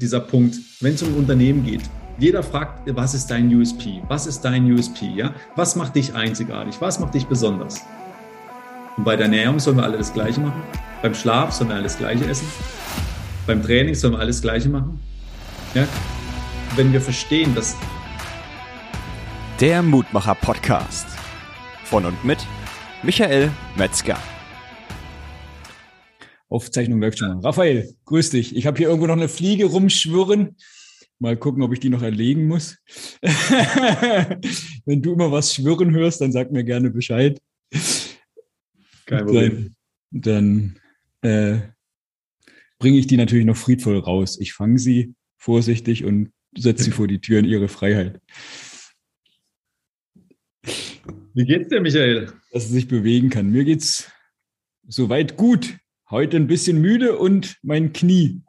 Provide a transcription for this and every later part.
dieser Punkt, wenn es um Unternehmen geht. Jeder fragt, was ist dein USP? Was ist dein USP? Ja? Was macht dich einzigartig? Was macht dich besonders? Und bei der Ernährung sollen wir alle das Gleiche machen. Beim Schlaf sollen wir alles Gleiche essen. Beim Training sollen wir alles Gleiche machen. Ja? Wenn wir verstehen, dass. Der Mutmacher Podcast. Von und mit Michael Metzger. Aufzeichnung läuft schon mal. Raphael, grüß dich. Ich habe hier irgendwo noch eine Fliege rumschwirren. Mal gucken, ob ich die noch erlegen muss. Wenn du immer was schwirren hörst, dann sag mir gerne Bescheid. Kein Problem. Dann, dann äh, bringe ich die natürlich noch friedvoll raus. Ich fange sie vorsichtig und setze sie vor die Tür in ihre Freiheit. Wie geht's dir, Michael? Dass sie sich bewegen kann. Mir geht's soweit gut. Heute ein bisschen müde und mein Knie.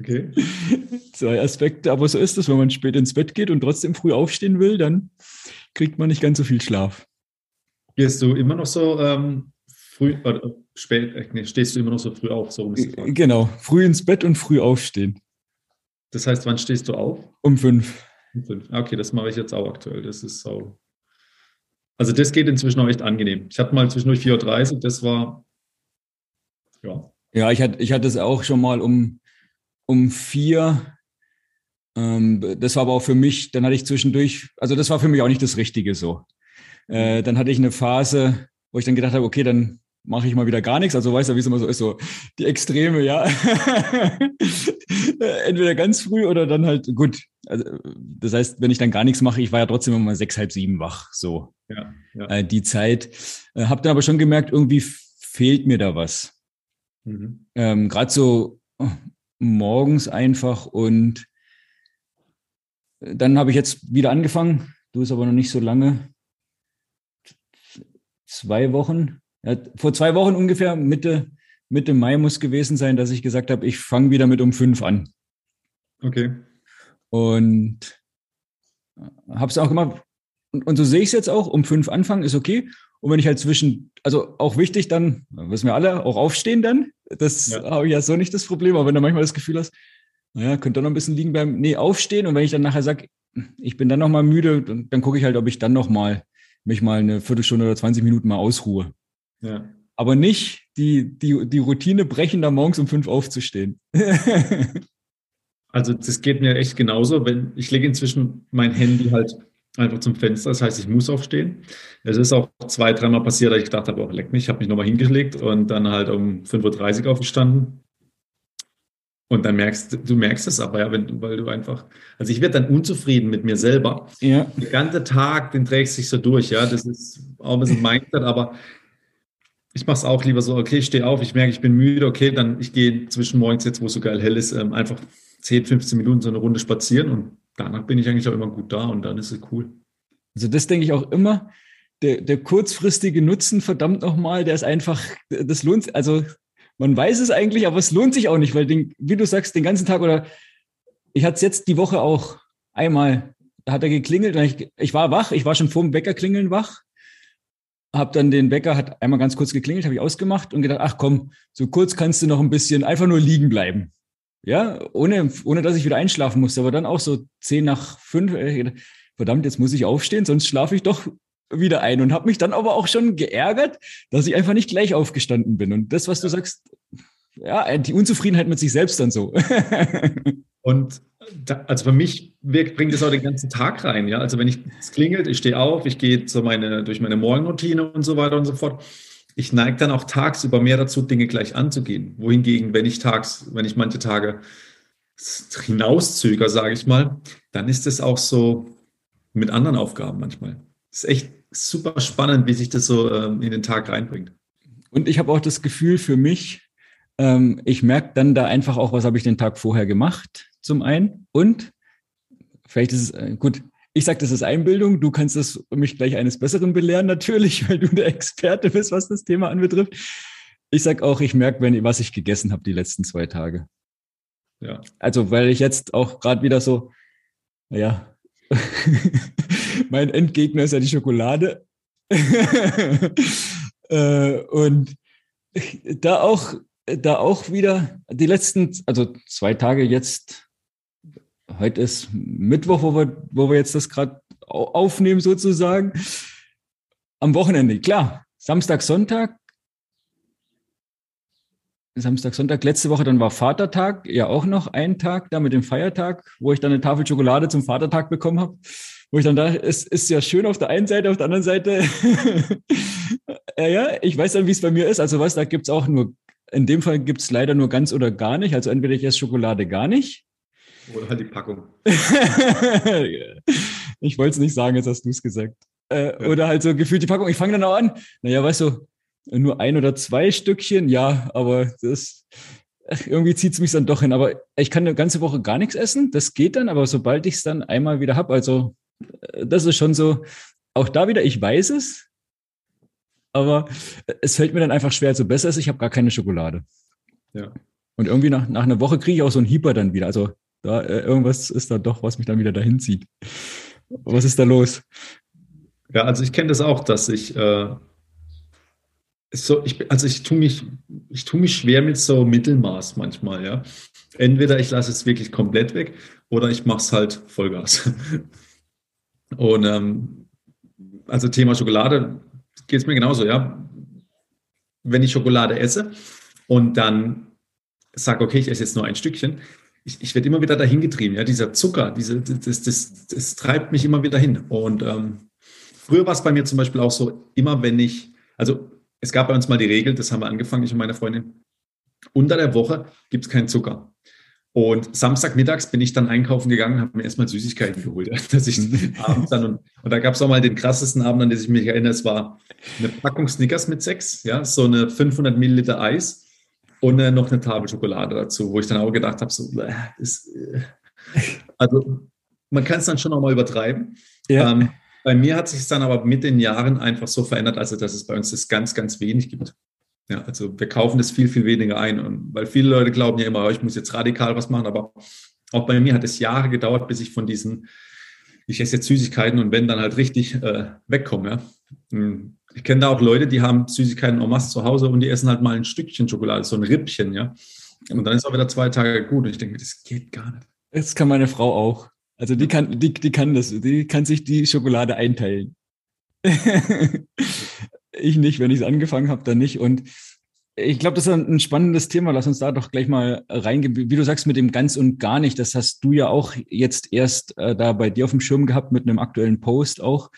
okay. Zwei Aspekte, aber so ist es, wenn man spät ins Bett geht und trotzdem früh aufstehen will, dann kriegt man nicht ganz so viel Schlaf. Gehst du immer noch so ähm, früh oder spät, äh, nee, stehst du immer noch so früh auf? So genau, früh ins Bett und früh aufstehen. Das heißt, wann stehst du auf? Um fünf. Um fünf. Ah, okay, das mache ich jetzt auch aktuell. Das ist so. Also das geht inzwischen auch echt angenehm. Ich hatte mal zwischendurch 4.30 Uhr, das war ja. Ja, ich hatte, ich hatte es auch schon mal um, um vier. Ähm, das war aber auch für mich, dann hatte ich zwischendurch, also das war für mich auch nicht das Richtige so. Äh, dann hatte ich eine Phase, wo ich dann gedacht habe, okay, dann mache ich mal wieder gar nichts. Also weißt du, wie es immer so ist, so die Extreme, ja. Entweder ganz früh oder dann halt gut. Also, das heißt, wenn ich dann gar nichts mache, ich war ja trotzdem immer sechs, halb sieben wach, so ja, ja. Äh, die Zeit. Äh, habe dann aber schon gemerkt, irgendwie fehlt mir da was. Mhm. Ähm, Gerade so oh, morgens einfach und dann habe ich jetzt wieder angefangen. Du ist aber noch nicht so lange. Zwei Wochen. Ja, vor zwei Wochen ungefähr, Mitte, Mitte Mai muss gewesen sein, dass ich gesagt habe, ich fange wieder mit um fünf an. Okay. Und habe es auch gemacht. Und, und so sehe ich es jetzt auch. Um fünf anfangen ist okay. Und wenn ich halt zwischen, also auch wichtig dann, wissen wir alle, auch aufstehen dann. Das ja. habe ich ja so nicht das Problem. Aber wenn du manchmal das Gefühl hast, naja, könnte noch ein bisschen liegen bleiben, nee, aufstehen. Und wenn ich dann nachher sage, ich bin dann noch mal müde, dann, dann gucke ich halt, ob ich dann noch mal mich mal eine Viertelstunde oder 20 Minuten mal ausruhe. Ja. Aber nicht die, die, die Routine brechen, da morgens um fünf aufzustehen. also das geht mir echt genauso. Wenn ich lege inzwischen mein Handy halt einfach zum Fenster. Das heißt, ich muss aufstehen. Es ist auch zwei, dreimal passiert, dass ich gedacht habe, oh, leck mich, ich habe mich nochmal hingelegt und dann halt um 5.30 Uhr aufgestanden. Und dann merkst du, merkst es aber, ja, wenn du, weil du einfach, also ich werde dann unzufrieden mit mir selber. Ja. Der ganze Tag, den trägst sich so durch, ja. Das ist auch ein bisschen Mindset, aber ich mache es auch lieber so, okay, ich stehe auf, ich merke, ich bin müde, okay, dann ich gehe zwischen morgens jetzt, wo es so geil hell ist, ähm, einfach 10, 15 Minuten so eine Runde spazieren und danach bin ich eigentlich auch immer gut da und dann ist es cool. Also das denke ich auch immer. Der, der kurzfristige Nutzen, verdammt nochmal, der ist einfach, das lohnt, also man weiß es eigentlich, aber es lohnt sich auch nicht, weil, den, wie du sagst, den ganzen Tag oder ich hatte es jetzt die Woche auch einmal, da hat er geklingelt und ich, ich war wach, ich war schon vor dem Wecker klingeln wach, habe dann den Wecker, hat einmal ganz kurz geklingelt, habe ich ausgemacht und gedacht, ach komm, so kurz kannst du noch ein bisschen einfach nur liegen bleiben. Ja, ohne, ohne dass ich wieder einschlafen musste, aber dann auch so zehn nach fünf, äh, verdammt, jetzt muss ich aufstehen, sonst schlafe ich doch wieder ein und habe mich dann aber auch schon geärgert, dass ich einfach nicht gleich aufgestanden bin. Und das, was du sagst, ja, die Unzufriedenheit mit sich selbst dann so. und da, also für mich wirkt, bringt das auch den ganzen Tag rein. Ja, also wenn ich es klingelt, ich stehe auf, ich gehe so meine durch meine Morgenroutine und so weiter und so fort ich neige dann auch tagsüber mehr dazu, Dinge gleich anzugehen. Wohingegen, wenn ich tags, wenn ich manche Tage hinauszöger, sage ich mal, dann ist es auch so mit anderen Aufgaben manchmal. Es ist echt super spannend, wie sich das so ähm, in den Tag reinbringt. Und ich habe auch das Gefühl für mich, ähm, ich merke dann da einfach auch, was habe ich den Tag vorher gemacht, zum einen. Und vielleicht ist es, äh, gut, ich sage, das ist Einbildung. Du kannst das mich gleich eines Besseren belehren, natürlich, weil du der Experte bist, was das Thema anbetrifft. Ich sage auch, ich merke, wenn, was ich gegessen habe die letzten zwei Tage. Ja. Also, weil ich jetzt auch gerade wieder so, naja, mein Endgegner ist ja die Schokolade. äh, und da auch da auch wieder die letzten, also zwei Tage jetzt, heute ist Mittwoch, wo wir, wo wir jetzt das gerade aufnehmen sozusagen. Am Wochenende, klar, Samstag, Sonntag. Samstag, Sonntag, letzte Woche, dann war Vatertag, ja auch noch ein Tag da mit dem Feiertag, wo ich dann eine Tafel Schokolade zum Vatertag bekommen habe. Wo ich dann da, es ist ja schön auf der einen Seite, auf der anderen Seite, ja, ja, ich weiß dann, wie es bei mir ist. Also was, da gibt's auch nur, in dem Fall gibt's leider nur ganz oder gar nicht. Also entweder ich esse Schokolade gar nicht. Oder halt die Packung. ich wollte es nicht sagen, jetzt hast du es gesagt. Äh, ja. Oder halt so gefühlt die Packung. Ich fange dann auch an. Naja, weißt du, nur ein oder zwei Stückchen, ja, aber das irgendwie zieht es mich dann doch hin. Aber ich kann eine ganze Woche gar nichts essen. Das geht dann, aber sobald ich es dann einmal wieder habe, also äh, das ist schon so, auch da wieder, ich weiß es, aber es fällt mir dann einfach schwer. Also besser ist, ich habe gar keine Schokolade. Ja. Und irgendwie nach, nach einer Woche kriege ich auch so einen Hieper dann wieder. Also da äh, irgendwas ist da doch, was mich dann wieder dahin zieht. Was ist da los? Ja, also ich kenne das auch, dass ich äh, so, ich, also ich tue mich, ich mich schwer mit so Mittelmaß manchmal, ja. Entweder ich lasse es wirklich komplett weg oder ich mache es halt Vollgas. Und ähm, also Thema Schokolade geht es mir genauso, ja. Wenn ich Schokolade esse und dann sage, okay, ich esse jetzt nur ein Stückchen, ich, ich werde immer wieder dahin getrieben, ja. Dieser Zucker, diese, das, das, das treibt mich immer wieder hin. Und ähm, früher war es bei mir zum Beispiel auch so, immer wenn ich, also es gab bei uns mal die Regel, das haben wir angefangen, ich und meine Freundin, unter der Woche gibt es keinen Zucker. Und Samstagmittags bin ich dann einkaufen gegangen, habe mir erstmal Süßigkeiten geholt, dass ich abends dann und, und da gab es auch mal den krassesten Abend, an den ich mich erinnere. Es war eine Packung Snickers mit sechs, ja, so eine 500 Milliliter Eis und äh, noch eine Tafel Schokolade dazu, wo ich dann auch gedacht habe, so, äh, ist, äh, also man kann es dann schon auch mal übertreiben. Ja. Ähm, bei mir hat sich es dann aber mit den Jahren einfach so verändert, also dass es bei uns das ganz, ganz wenig gibt. Ja, also wir kaufen das viel, viel weniger ein. Und weil viele Leute glauben ja immer, oh, ich muss jetzt radikal was machen, aber auch bei mir hat es Jahre gedauert, bis ich von diesen, ich esse jetzt Süßigkeiten und wenn dann halt richtig äh, wegkomme. Ja. Ich kenne da auch Leute, die haben Süßigkeiten en masse zu Hause und die essen halt mal ein Stückchen Schokolade, so ein Rippchen, ja. Und dann ist auch wieder zwei Tage gut. Und ich denke, das geht gar nicht. Das kann meine Frau auch. Also die kann, die, die kann das, die kann sich die Schokolade einteilen. ich nicht, wenn ich es angefangen habe, dann nicht. Und ich glaube, das ist ein spannendes Thema. Lass uns da doch gleich mal reingehen. Wie du sagst, mit dem ganz und gar nicht, das hast du ja auch jetzt erst äh, da bei dir auf dem Schirm gehabt mit einem aktuellen Post auch.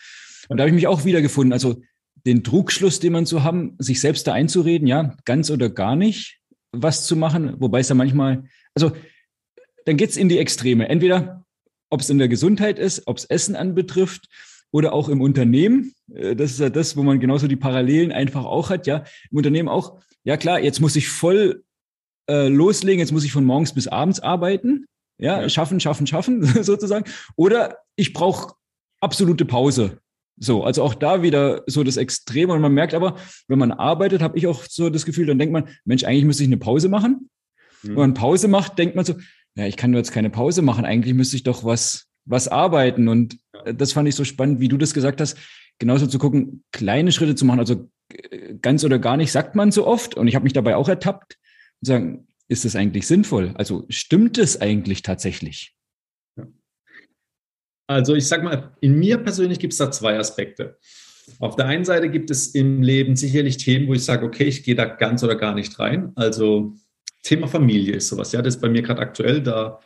Und da habe ich mich auch wiedergefunden. Also den Trugschluss, den man so haben, sich selbst da einzureden, ja, ganz oder gar nicht was zu machen, wobei es da manchmal, also dann geht's in die Extreme. Entweder ob es in der Gesundheit ist, ob es Essen anbetrifft oder auch im Unternehmen. Äh, das ist ja das, wo man genauso die Parallelen einfach auch hat. Ja, im Unternehmen auch. Ja klar, jetzt muss ich voll äh, loslegen. Jetzt muss ich von morgens bis abends arbeiten. Ja, ja. schaffen, schaffen, schaffen sozusagen. Oder ich brauche absolute Pause. So, also auch da wieder so das Extreme. Und man merkt aber, wenn man arbeitet, habe ich auch so das Gefühl, dann denkt man, Mensch, eigentlich müsste ich eine Pause machen. Mhm. Wenn man Pause macht, denkt man so, ja, ich kann nur jetzt keine Pause machen. Eigentlich müsste ich doch was, was arbeiten. Und das fand ich so spannend, wie du das gesagt hast, genauso zu gucken, kleine Schritte zu machen. Also äh, ganz oder gar nicht, sagt man so oft. Und ich habe mich dabei auch ertappt und sagen, ist das eigentlich sinnvoll? Also stimmt es eigentlich tatsächlich? Also ich sag mal, in mir persönlich gibt es da zwei Aspekte. Auf der einen Seite gibt es im Leben sicherlich Themen, wo ich sage, okay, ich gehe da ganz oder gar nicht rein. Also Thema Familie ist sowas. Ja, das ist bei mir gerade aktuell, da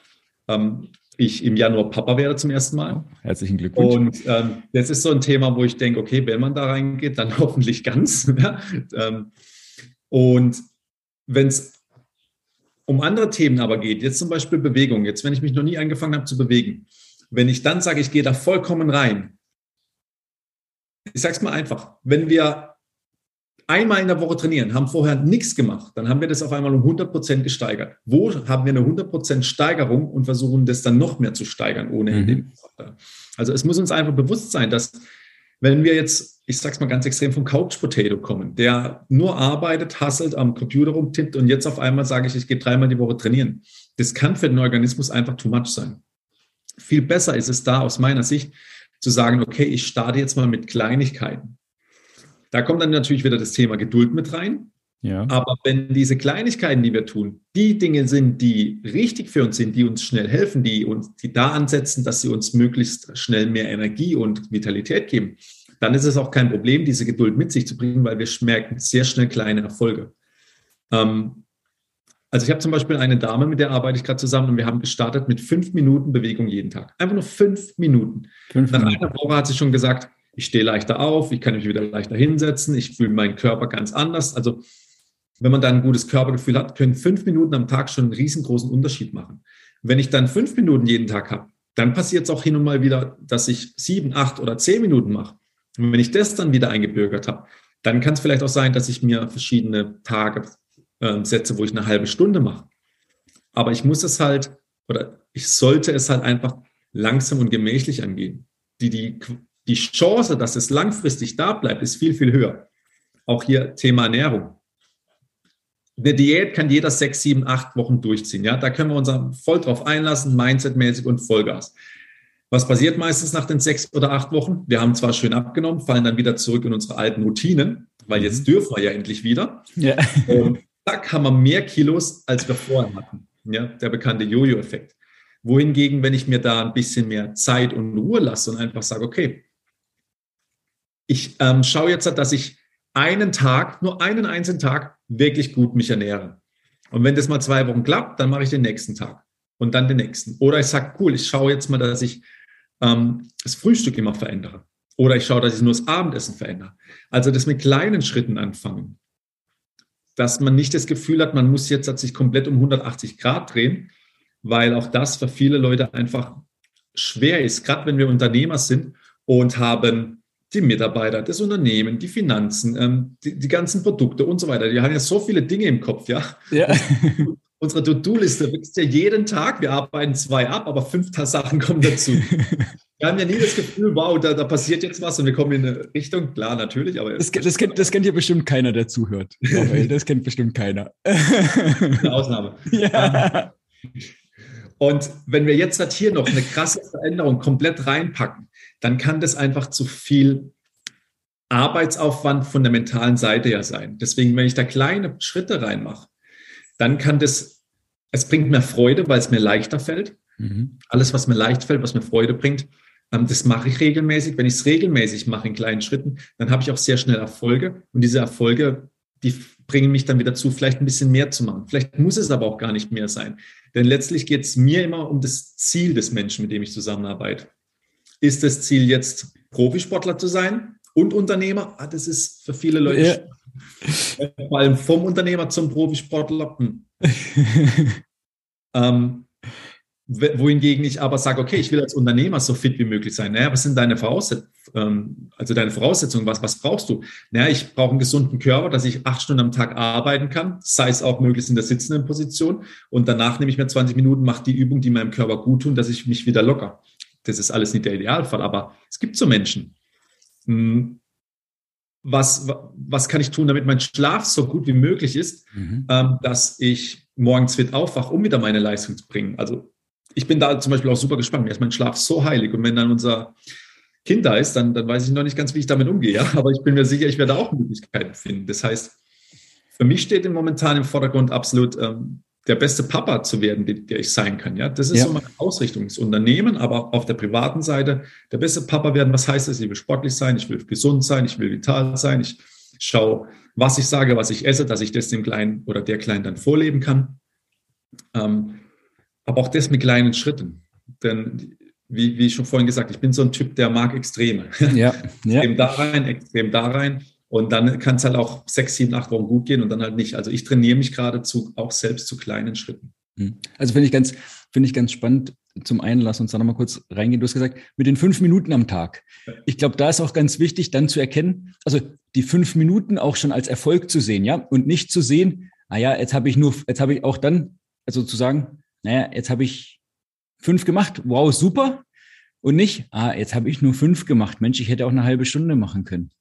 ähm, ich im Januar Papa werde zum ersten Mal. Herzlichen Glückwunsch. Und ähm, das ist so ein Thema, wo ich denke, okay, wenn man da reingeht, dann hoffentlich ganz. ja? ähm, und wenn es um andere Themen aber geht, jetzt zum Beispiel Bewegung, jetzt wenn ich mich noch nie angefangen habe zu bewegen, wenn ich dann sage, ich gehe da vollkommen rein, ich sage es mal einfach, wenn wir einmal in der Woche trainieren, haben vorher nichts gemacht, dann haben wir das auf einmal um 100 Prozent gesteigert. Wo haben wir eine 100 Prozent Steigerung und versuchen das dann noch mehr zu steigern ohne mhm. Also es muss uns einfach bewusst sein, dass wenn wir jetzt, ich sag's mal ganz extrem, vom Couch Potato kommen, der nur arbeitet, hasselt, am Computer rumtippt und jetzt auf einmal sage ich, ich gehe dreimal die Woche trainieren. Das kann für den Organismus einfach too much sein. Viel besser ist es da aus meiner Sicht zu sagen, okay, ich starte jetzt mal mit Kleinigkeiten. Da kommt dann natürlich wieder das Thema Geduld mit rein. Ja. Aber wenn diese Kleinigkeiten, die wir tun, die Dinge sind, die richtig für uns sind, die uns schnell helfen, die uns, die da ansetzen, dass sie uns möglichst schnell mehr Energie und Vitalität geben, dann ist es auch kein Problem, diese Geduld mit sich zu bringen, weil wir merken sehr schnell kleine Erfolge. Ähm, also ich habe zum Beispiel eine Dame, mit der arbeite ich gerade zusammen und wir haben gestartet mit fünf Minuten Bewegung jeden Tag. Einfach nur fünf Minuten. Fünf Nach Minuten. einer Woche hat sie schon gesagt, ich stehe leichter auf, ich kann mich wieder leichter hinsetzen, ich fühle meinen Körper ganz anders. Also wenn man dann ein gutes Körpergefühl hat, können fünf Minuten am Tag schon einen riesengroßen Unterschied machen. Wenn ich dann fünf Minuten jeden Tag habe, dann passiert es auch hin und mal wieder, dass ich sieben, acht oder zehn Minuten mache. Und wenn ich das dann wieder eingebürgert habe, dann kann es vielleicht auch sein, dass ich mir verschiedene Tage äh, setze, wo ich eine halbe Stunde mache. Aber ich muss es halt, oder ich sollte es halt einfach langsam und gemächlich angehen. Die, die, die Chance, dass es langfristig da bleibt, ist viel, viel höher. Auch hier Thema Ernährung eine Diät kann jeder sechs, sieben, acht Wochen durchziehen. Ja, da können wir uns voll drauf einlassen, mindsetmäßig und Vollgas. Was passiert meistens nach den sechs oder acht Wochen? Wir haben zwar schön abgenommen, fallen dann wieder zurück in unsere alten Routinen, weil jetzt mhm. dürfen wir ja endlich wieder. Ja. Und zack, haben wir mehr Kilos, als wir vorher hatten. Ja, der bekannte Jojo-Effekt. Wohingegen, wenn ich mir da ein bisschen mehr Zeit und Ruhe lasse und einfach sage, okay, ich ähm, schaue jetzt, dass ich einen Tag, nur einen einzelnen Tag wirklich gut mich ernähre. Und wenn das mal zwei Wochen klappt, dann mache ich den nächsten Tag und dann den nächsten. Oder ich sage, cool, ich schaue jetzt mal, dass ich ähm, das Frühstück immer verändere. Oder ich schaue, dass ich nur das Abendessen verändere. Also das mit kleinen Schritten anfangen. Dass man nicht das Gefühl hat, man muss jetzt sich komplett um 180 Grad drehen, weil auch das für viele Leute einfach schwer ist, gerade wenn wir Unternehmer sind und haben die Mitarbeiter, das Unternehmen, die Finanzen, ähm, die, die, ganzen Produkte und so weiter. Die haben ja so viele Dinge im Kopf, ja. ja. Unsere To-Do-Liste wächst ja jeden Tag. Wir arbeiten zwei ab, aber fünf Sachen kommen dazu. wir haben ja nie das Gefühl, wow, da, da, passiert jetzt was und wir kommen in eine Richtung. Klar, natürlich, aber. Das, das, kennt, das kennt ja bestimmt keiner, der zuhört. Das kennt bestimmt keiner. Eine Ausnahme. Ja. Und wenn wir jetzt halt hier noch eine krasse Veränderung komplett reinpacken, dann kann das einfach zu viel Arbeitsaufwand von der mentalen Seite ja sein. Deswegen, wenn ich da kleine Schritte reinmache, dann kann das, es bringt mir Freude, weil es mir leichter fällt. Mhm. Alles, was mir leicht fällt, was mir Freude bringt, ähm, das mache ich regelmäßig. Wenn ich es regelmäßig mache in kleinen Schritten, dann habe ich auch sehr schnell Erfolge. Und diese Erfolge, die bringen mich dann wieder zu, vielleicht ein bisschen mehr zu machen. Vielleicht muss es aber auch gar nicht mehr sein. Denn letztlich geht es mir immer um das Ziel des Menschen, mit dem ich zusammenarbeite. Ist das Ziel jetzt Profisportler zu sein und Unternehmer? Ah, das ist für viele Leute ja. Vor allem vom Unternehmer zum Profisportler. Hm. ähm, wohingegen ich aber sage, okay, ich will als Unternehmer so fit wie möglich sein. Naja, was sind deine Voraussetzungen? Ähm, also deine Voraussetzungen, was, was brauchst du? Naja, ich brauche einen gesunden Körper, dass ich acht Stunden am Tag arbeiten kann, sei es auch möglichst in der sitzenden Position. Und danach nehme ich mir 20 Minuten, mache die Übung, die meinem Körper gut tun, dass ich mich wieder locker das ist alles nicht der Idealfall, aber es gibt so Menschen. Hm, was, was kann ich tun, damit mein Schlaf so gut wie möglich ist, mhm. ähm, dass ich morgens fit aufwache, um wieder meine Leistung zu bringen? Also ich bin da zum Beispiel auch super gespannt. Mir ist mein Schlaf so heilig. Und wenn dann unser Kind da ist, dann, dann weiß ich noch nicht ganz, wie ich damit umgehe. Ja? Aber ich bin mir sicher, ich werde auch Möglichkeiten finden. Das heißt, für mich steht im momentan im Vordergrund absolut ähm, der beste Papa zu werden, der ich sein kann. Ja, das ist ja. so meine Ausrichtung. Das Unternehmen, aber auf der privaten Seite der beste Papa werden. Was heißt das? Ich will sportlich sein, ich will gesund sein, ich will vital sein. Ich schaue, was ich sage, was ich esse, dass ich das dem Kleinen oder der Kleinen dann vorleben kann. Ähm, aber auch das mit kleinen Schritten. Denn wie, wie schon vorhin gesagt, ich bin so ein Typ, der mag Extreme. Ja, ja. extrem da rein, extrem da rein. Und dann kann es halt auch sechs, sieben, acht Wochen gut gehen und dann halt nicht. Also ich trainiere mich geradezu auch selbst zu kleinen Schritten. Hm. Also finde ich ganz, finde ich ganz spannend. Zum einen, lass uns da nochmal kurz reingehen. Du hast gesagt, mit den fünf Minuten am Tag. Ich glaube, da ist auch ganz wichtig, dann zu erkennen, also die fünf Minuten auch schon als Erfolg zu sehen, ja, und nicht zu sehen, naja, jetzt habe ich nur, jetzt habe ich auch dann, also zu sagen, naja, jetzt habe ich fünf gemacht, wow, super. Und nicht, ah, jetzt habe ich nur fünf gemacht. Mensch, ich hätte auch eine halbe Stunde machen können.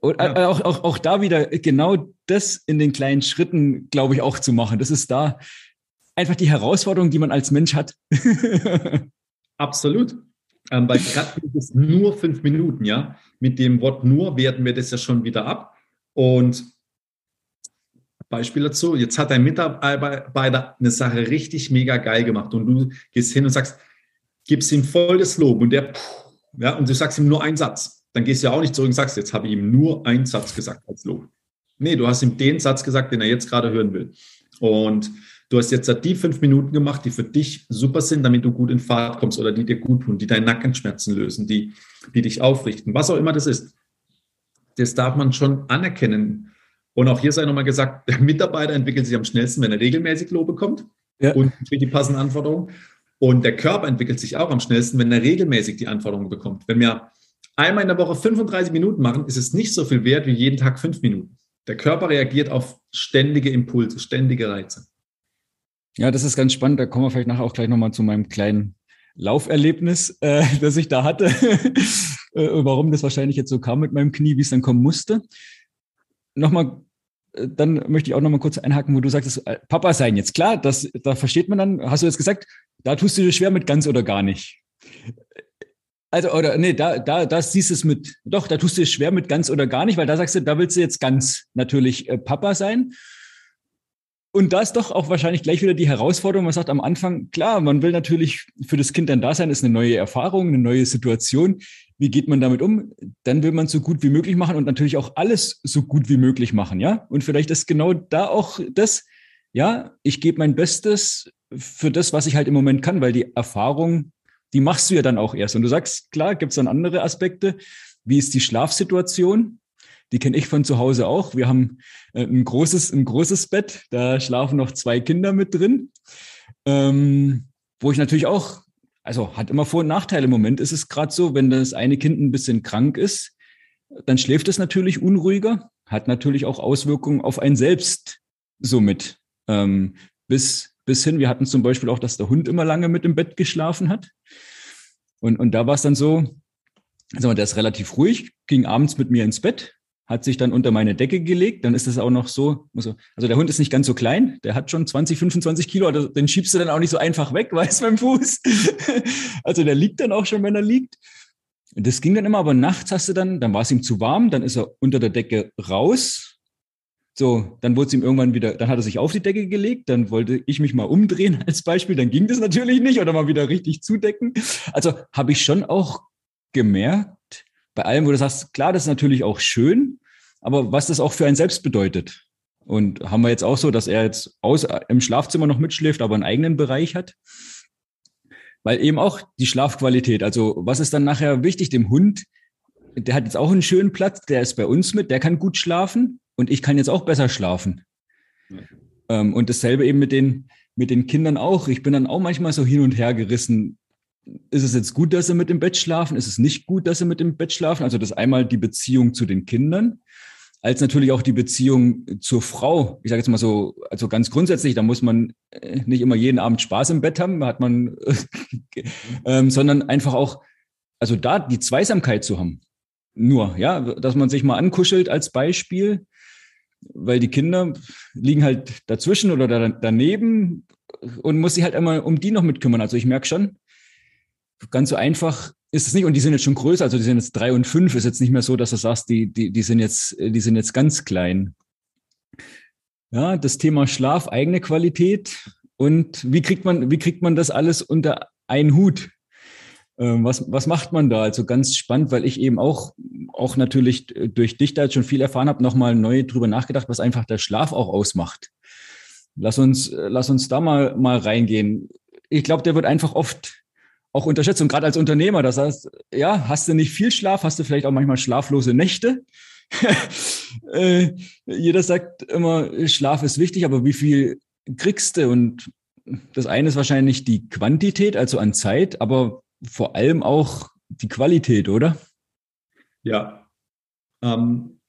Und ja. Äh, auch, auch, auch da wieder genau das in den kleinen Schritten, glaube ich, auch zu machen. Das ist da einfach die Herausforderung, die man als Mensch hat. Absolut. Ähm, weil gerade ist nur fünf Minuten, ja. Mit dem Wort nur werten wir das ja schon wieder ab. Und Beispiel dazu. Jetzt hat dein Mitarbeiter eine Sache richtig mega geil gemacht und du gehst hin und sagst, gibst ihm voll das Lob und der, ja, und du sagst ihm nur einen Satz. Dann gehst du ja auch nicht zurück und sagst, jetzt habe ich ihm nur einen Satz gesagt als Lob. Nee, du hast ihm den Satz gesagt, den er jetzt gerade hören will. Und du hast jetzt die fünf Minuten gemacht, die für dich super sind, damit du gut in Fahrt kommst oder die dir gut tun, die deine Nackenschmerzen lösen, die, die dich aufrichten, was auch immer das ist. Das darf man schon anerkennen. Und auch hier sei nochmal gesagt, der Mitarbeiter entwickelt sich am schnellsten, wenn er regelmäßig Lob bekommt ja. und für die passenden Anforderungen. Und der Körper entwickelt sich auch am schnellsten, wenn er regelmäßig die Anforderungen bekommt. Wenn wir einmal in der Woche 35 Minuten machen, ist es nicht so viel wert wie jeden Tag fünf Minuten. Der Körper reagiert auf ständige Impulse, ständige Reize. Ja, das ist ganz spannend. Da kommen wir vielleicht nachher auch gleich nochmal zu meinem kleinen Lauferlebnis, äh, das ich da hatte. äh, warum das wahrscheinlich jetzt so kam mit meinem Knie, wie es dann kommen musste. Nochmal, äh, dann möchte ich auch nochmal kurz einhaken, wo du sagst, äh, Papa sein. Jetzt klar, das, da versteht man dann, hast du jetzt gesagt, da tust du dir schwer mit ganz oder gar nicht. Also, oder nee, da, da, da siehst du es mit, doch, da tust du es schwer mit ganz oder gar nicht, weil da sagst du, da willst du jetzt ganz natürlich äh, Papa sein. Und da ist doch auch wahrscheinlich gleich wieder die Herausforderung, man sagt am Anfang, klar, man will natürlich für das Kind dann da sein, ist eine neue Erfahrung, eine neue Situation. Wie geht man damit um? Dann will man so gut wie möglich machen und natürlich auch alles so gut wie möglich machen, ja? Und vielleicht ist genau da auch das, ja, ich gebe mein Bestes für das, was ich halt im Moment kann, weil die Erfahrung, die machst du ja dann auch erst. Und du sagst, klar, gibt es dann andere Aspekte. Wie ist die Schlafsituation? Die kenne ich von zu Hause auch. Wir haben äh, ein großes, ein großes Bett. Da schlafen noch zwei Kinder mit drin. Ähm, wo ich natürlich auch, also hat immer Vor- und Nachteile. Im Moment ist es gerade so, wenn das eine Kind ein bisschen krank ist, dann schläft es natürlich unruhiger, hat natürlich auch Auswirkungen auf einen selbst somit. Ähm, bis, bis hin, wir hatten zum Beispiel auch, dass der Hund immer lange mit im Bett geschlafen hat. Und, und da war es dann so, also der ist relativ ruhig, ging abends mit mir ins Bett, hat sich dann unter meine Decke gelegt. Dann ist es auch noch so, also der Hund ist nicht ganz so klein, der hat schon 20, 25 Kilo, also den schiebst du dann auch nicht so einfach weg, weißt beim Fuß. also der liegt dann auch schon, wenn er liegt. Das ging dann immer, aber nachts hast du dann, dann war es ihm zu warm, dann ist er unter der Decke raus. So, dann wurde es ihm irgendwann wieder, dann hat er sich auf die Decke gelegt, dann wollte ich mich mal umdrehen als Beispiel, dann ging das natürlich nicht oder mal wieder richtig zudecken. Also habe ich schon auch gemerkt, bei allem, wo du sagst, klar, das ist natürlich auch schön, aber was das auch für einen selbst bedeutet. Und haben wir jetzt auch so, dass er jetzt aus, im Schlafzimmer noch mitschläft, aber einen eigenen Bereich hat. Weil eben auch die Schlafqualität, also was ist dann nachher wichtig, dem Hund, der hat jetzt auch einen schönen Platz, der ist bei uns mit, der kann gut schlafen und ich kann jetzt auch besser schlafen. Ähm, und dasselbe eben mit den, mit den Kindern auch. Ich bin dann auch manchmal so hin und her gerissen ist es jetzt gut, dass sie mit im Bett schlafen? Ist es nicht gut, dass sie mit im Bett schlafen? Also das einmal die Beziehung zu den Kindern, als natürlich auch die Beziehung zur Frau. Ich sage jetzt mal so, also ganz grundsätzlich, da muss man äh, nicht immer jeden Abend Spaß im Bett haben, hat man, ähm, sondern einfach auch, also da die Zweisamkeit zu haben. Nur, ja, dass man sich mal ankuschelt als Beispiel, weil die Kinder liegen halt dazwischen oder daneben und muss sich halt einmal um die noch mitkümmern. Also ich merke schon, ganz so einfach ist es nicht. Und die sind jetzt schon größer, also die sind jetzt drei und fünf. Ist jetzt nicht mehr so, dass du sagst, die, die, die sind jetzt, die sind jetzt ganz klein. Ja, das Thema Schlaf, eigene Qualität und wie kriegt man, wie kriegt man das alles unter einen Hut? Ähm, was, was macht man da? Also ganz spannend, weil ich eben auch, auch natürlich durch dich da jetzt schon viel erfahren habe, nochmal neu drüber nachgedacht, was einfach der Schlaf auch ausmacht. Lass uns, lass uns da mal, mal reingehen. Ich glaube, der wird einfach oft auch unterschätzt. Und gerade als Unternehmer, das heißt, ja, hast du nicht viel Schlaf, hast du vielleicht auch manchmal schlaflose Nächte. äh, jeder sagt immer, Schlaf ist wichtig, aber wie viel kriegst du? Und das eine ist wahrscheinlich die Quantität, also an Zeit, aber vor allem auch die Qualität, oder? Ja. Ähm,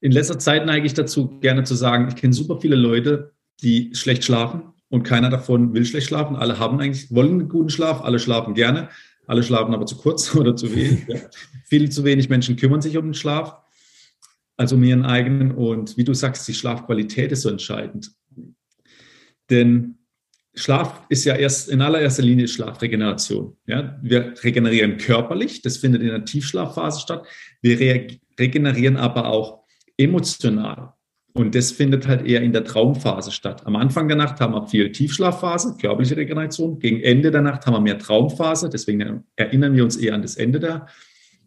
in letzter Zeit neige ich dazu, gerne zu sagen, ich kenne super viele Leute, die schlecht schlafen und keiner davon will schlecht schlafen. Alle haben eigentlich, wollen einen guten Schlaf, alle schlafen gerne, alle schlafen aber zu kurz oder zu wenig. Ja. Viel zu wenig Menschen kümmern sich um den Schlaf, also um ihren eigenen. Und wie du sagst, die Schlafqualität ist so entscheidend. Denn Schlaf ist ja erst in allererster Linie Schlafregeneration. Ja, wir regenerieren körperlich, das findet in der Tiefschlafphase statt. Wir re regenerieren aber auch emotional. Und das findet halt eher in der Traumphase statt. Am Anfang der Nacht haben wir viel Tiefschlafphase, körperliche Regeneration. Gegen Ende der Nacht haben wir mehr Traumphase. Deswegen erinnern wir uns eher an das Ende der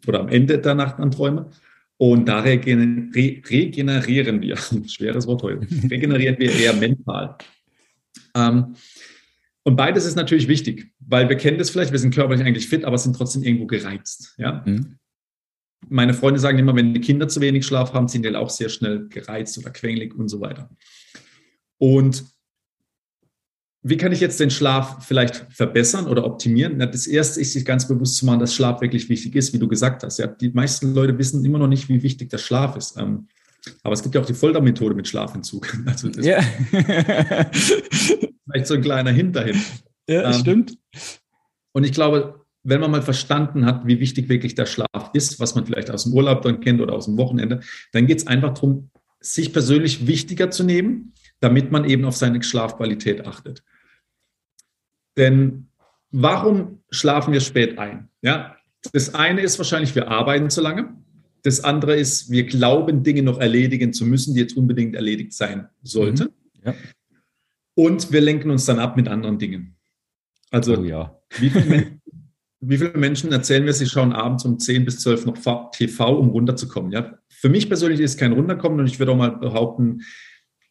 oder am Ende der Nacht an Träume. Und da regenerieren wir, schweres Wort heute, regenerieren wir eher mental. Ähm, und beides ist natürlich wichtig, weil wir kennen das vielleicht, wir sind körperlich eigentlich fit, aber sind trotzdem irgendwo gereizt. Ja? Mhm. Meine Freunde sagen immer, wenn die Kinder zu wenig Schlaf haben, sind die auch sehr schnell gereizt oder quengelig und so weiter. Und wie kann ich jetzt den Schlaf vielleicht verbessern oder optimieren? das erste ist, sich ganz bewusst zu machen, dass Schlaf wirklich wichtig ist, wie du gesagt hast. Ja, die meisten Leute wissen immer noch nicht, wie wichtig der Schlaf ist. Ähm, aber es gibt ja auch die Foltermethode mit Schlafentzug. Also das ja. vielleicht so ein kleiner Hinterhin. Ja, ähm, stimmt. Und ich glaube, wenn man mal verstanden hat, wie wichtig wirklich der Schlaf ist, was man vielleicht aus dem Urlaub dann kennt oder aus dem Wochenende, dann geht es einfach darum, sich persönlich wichtiger zu nehmen, damit man eben auf seine Schlafqualität achtet. Denn warum schlafen wir spät ein? Ja, das eine ist wahrscheinlich, wir arbeiten zu lange. Das andere ist, wir glauben, Dinge noch erledigen zu müssen, die jetzt unbedingt erledigt sein sollten. Mhm. Ja. Und wir lenken uns dann ab mit anderen Dingen. Also, oh, ja. wie, viele Menschen, wie, viele Menschen, erzählen wir, sie schauen abends um 10 bis 12 noch TV, um runterzukommen? Ja? Für mich persönlich ist kein Runterkommen und ich würde auch mal behaupten,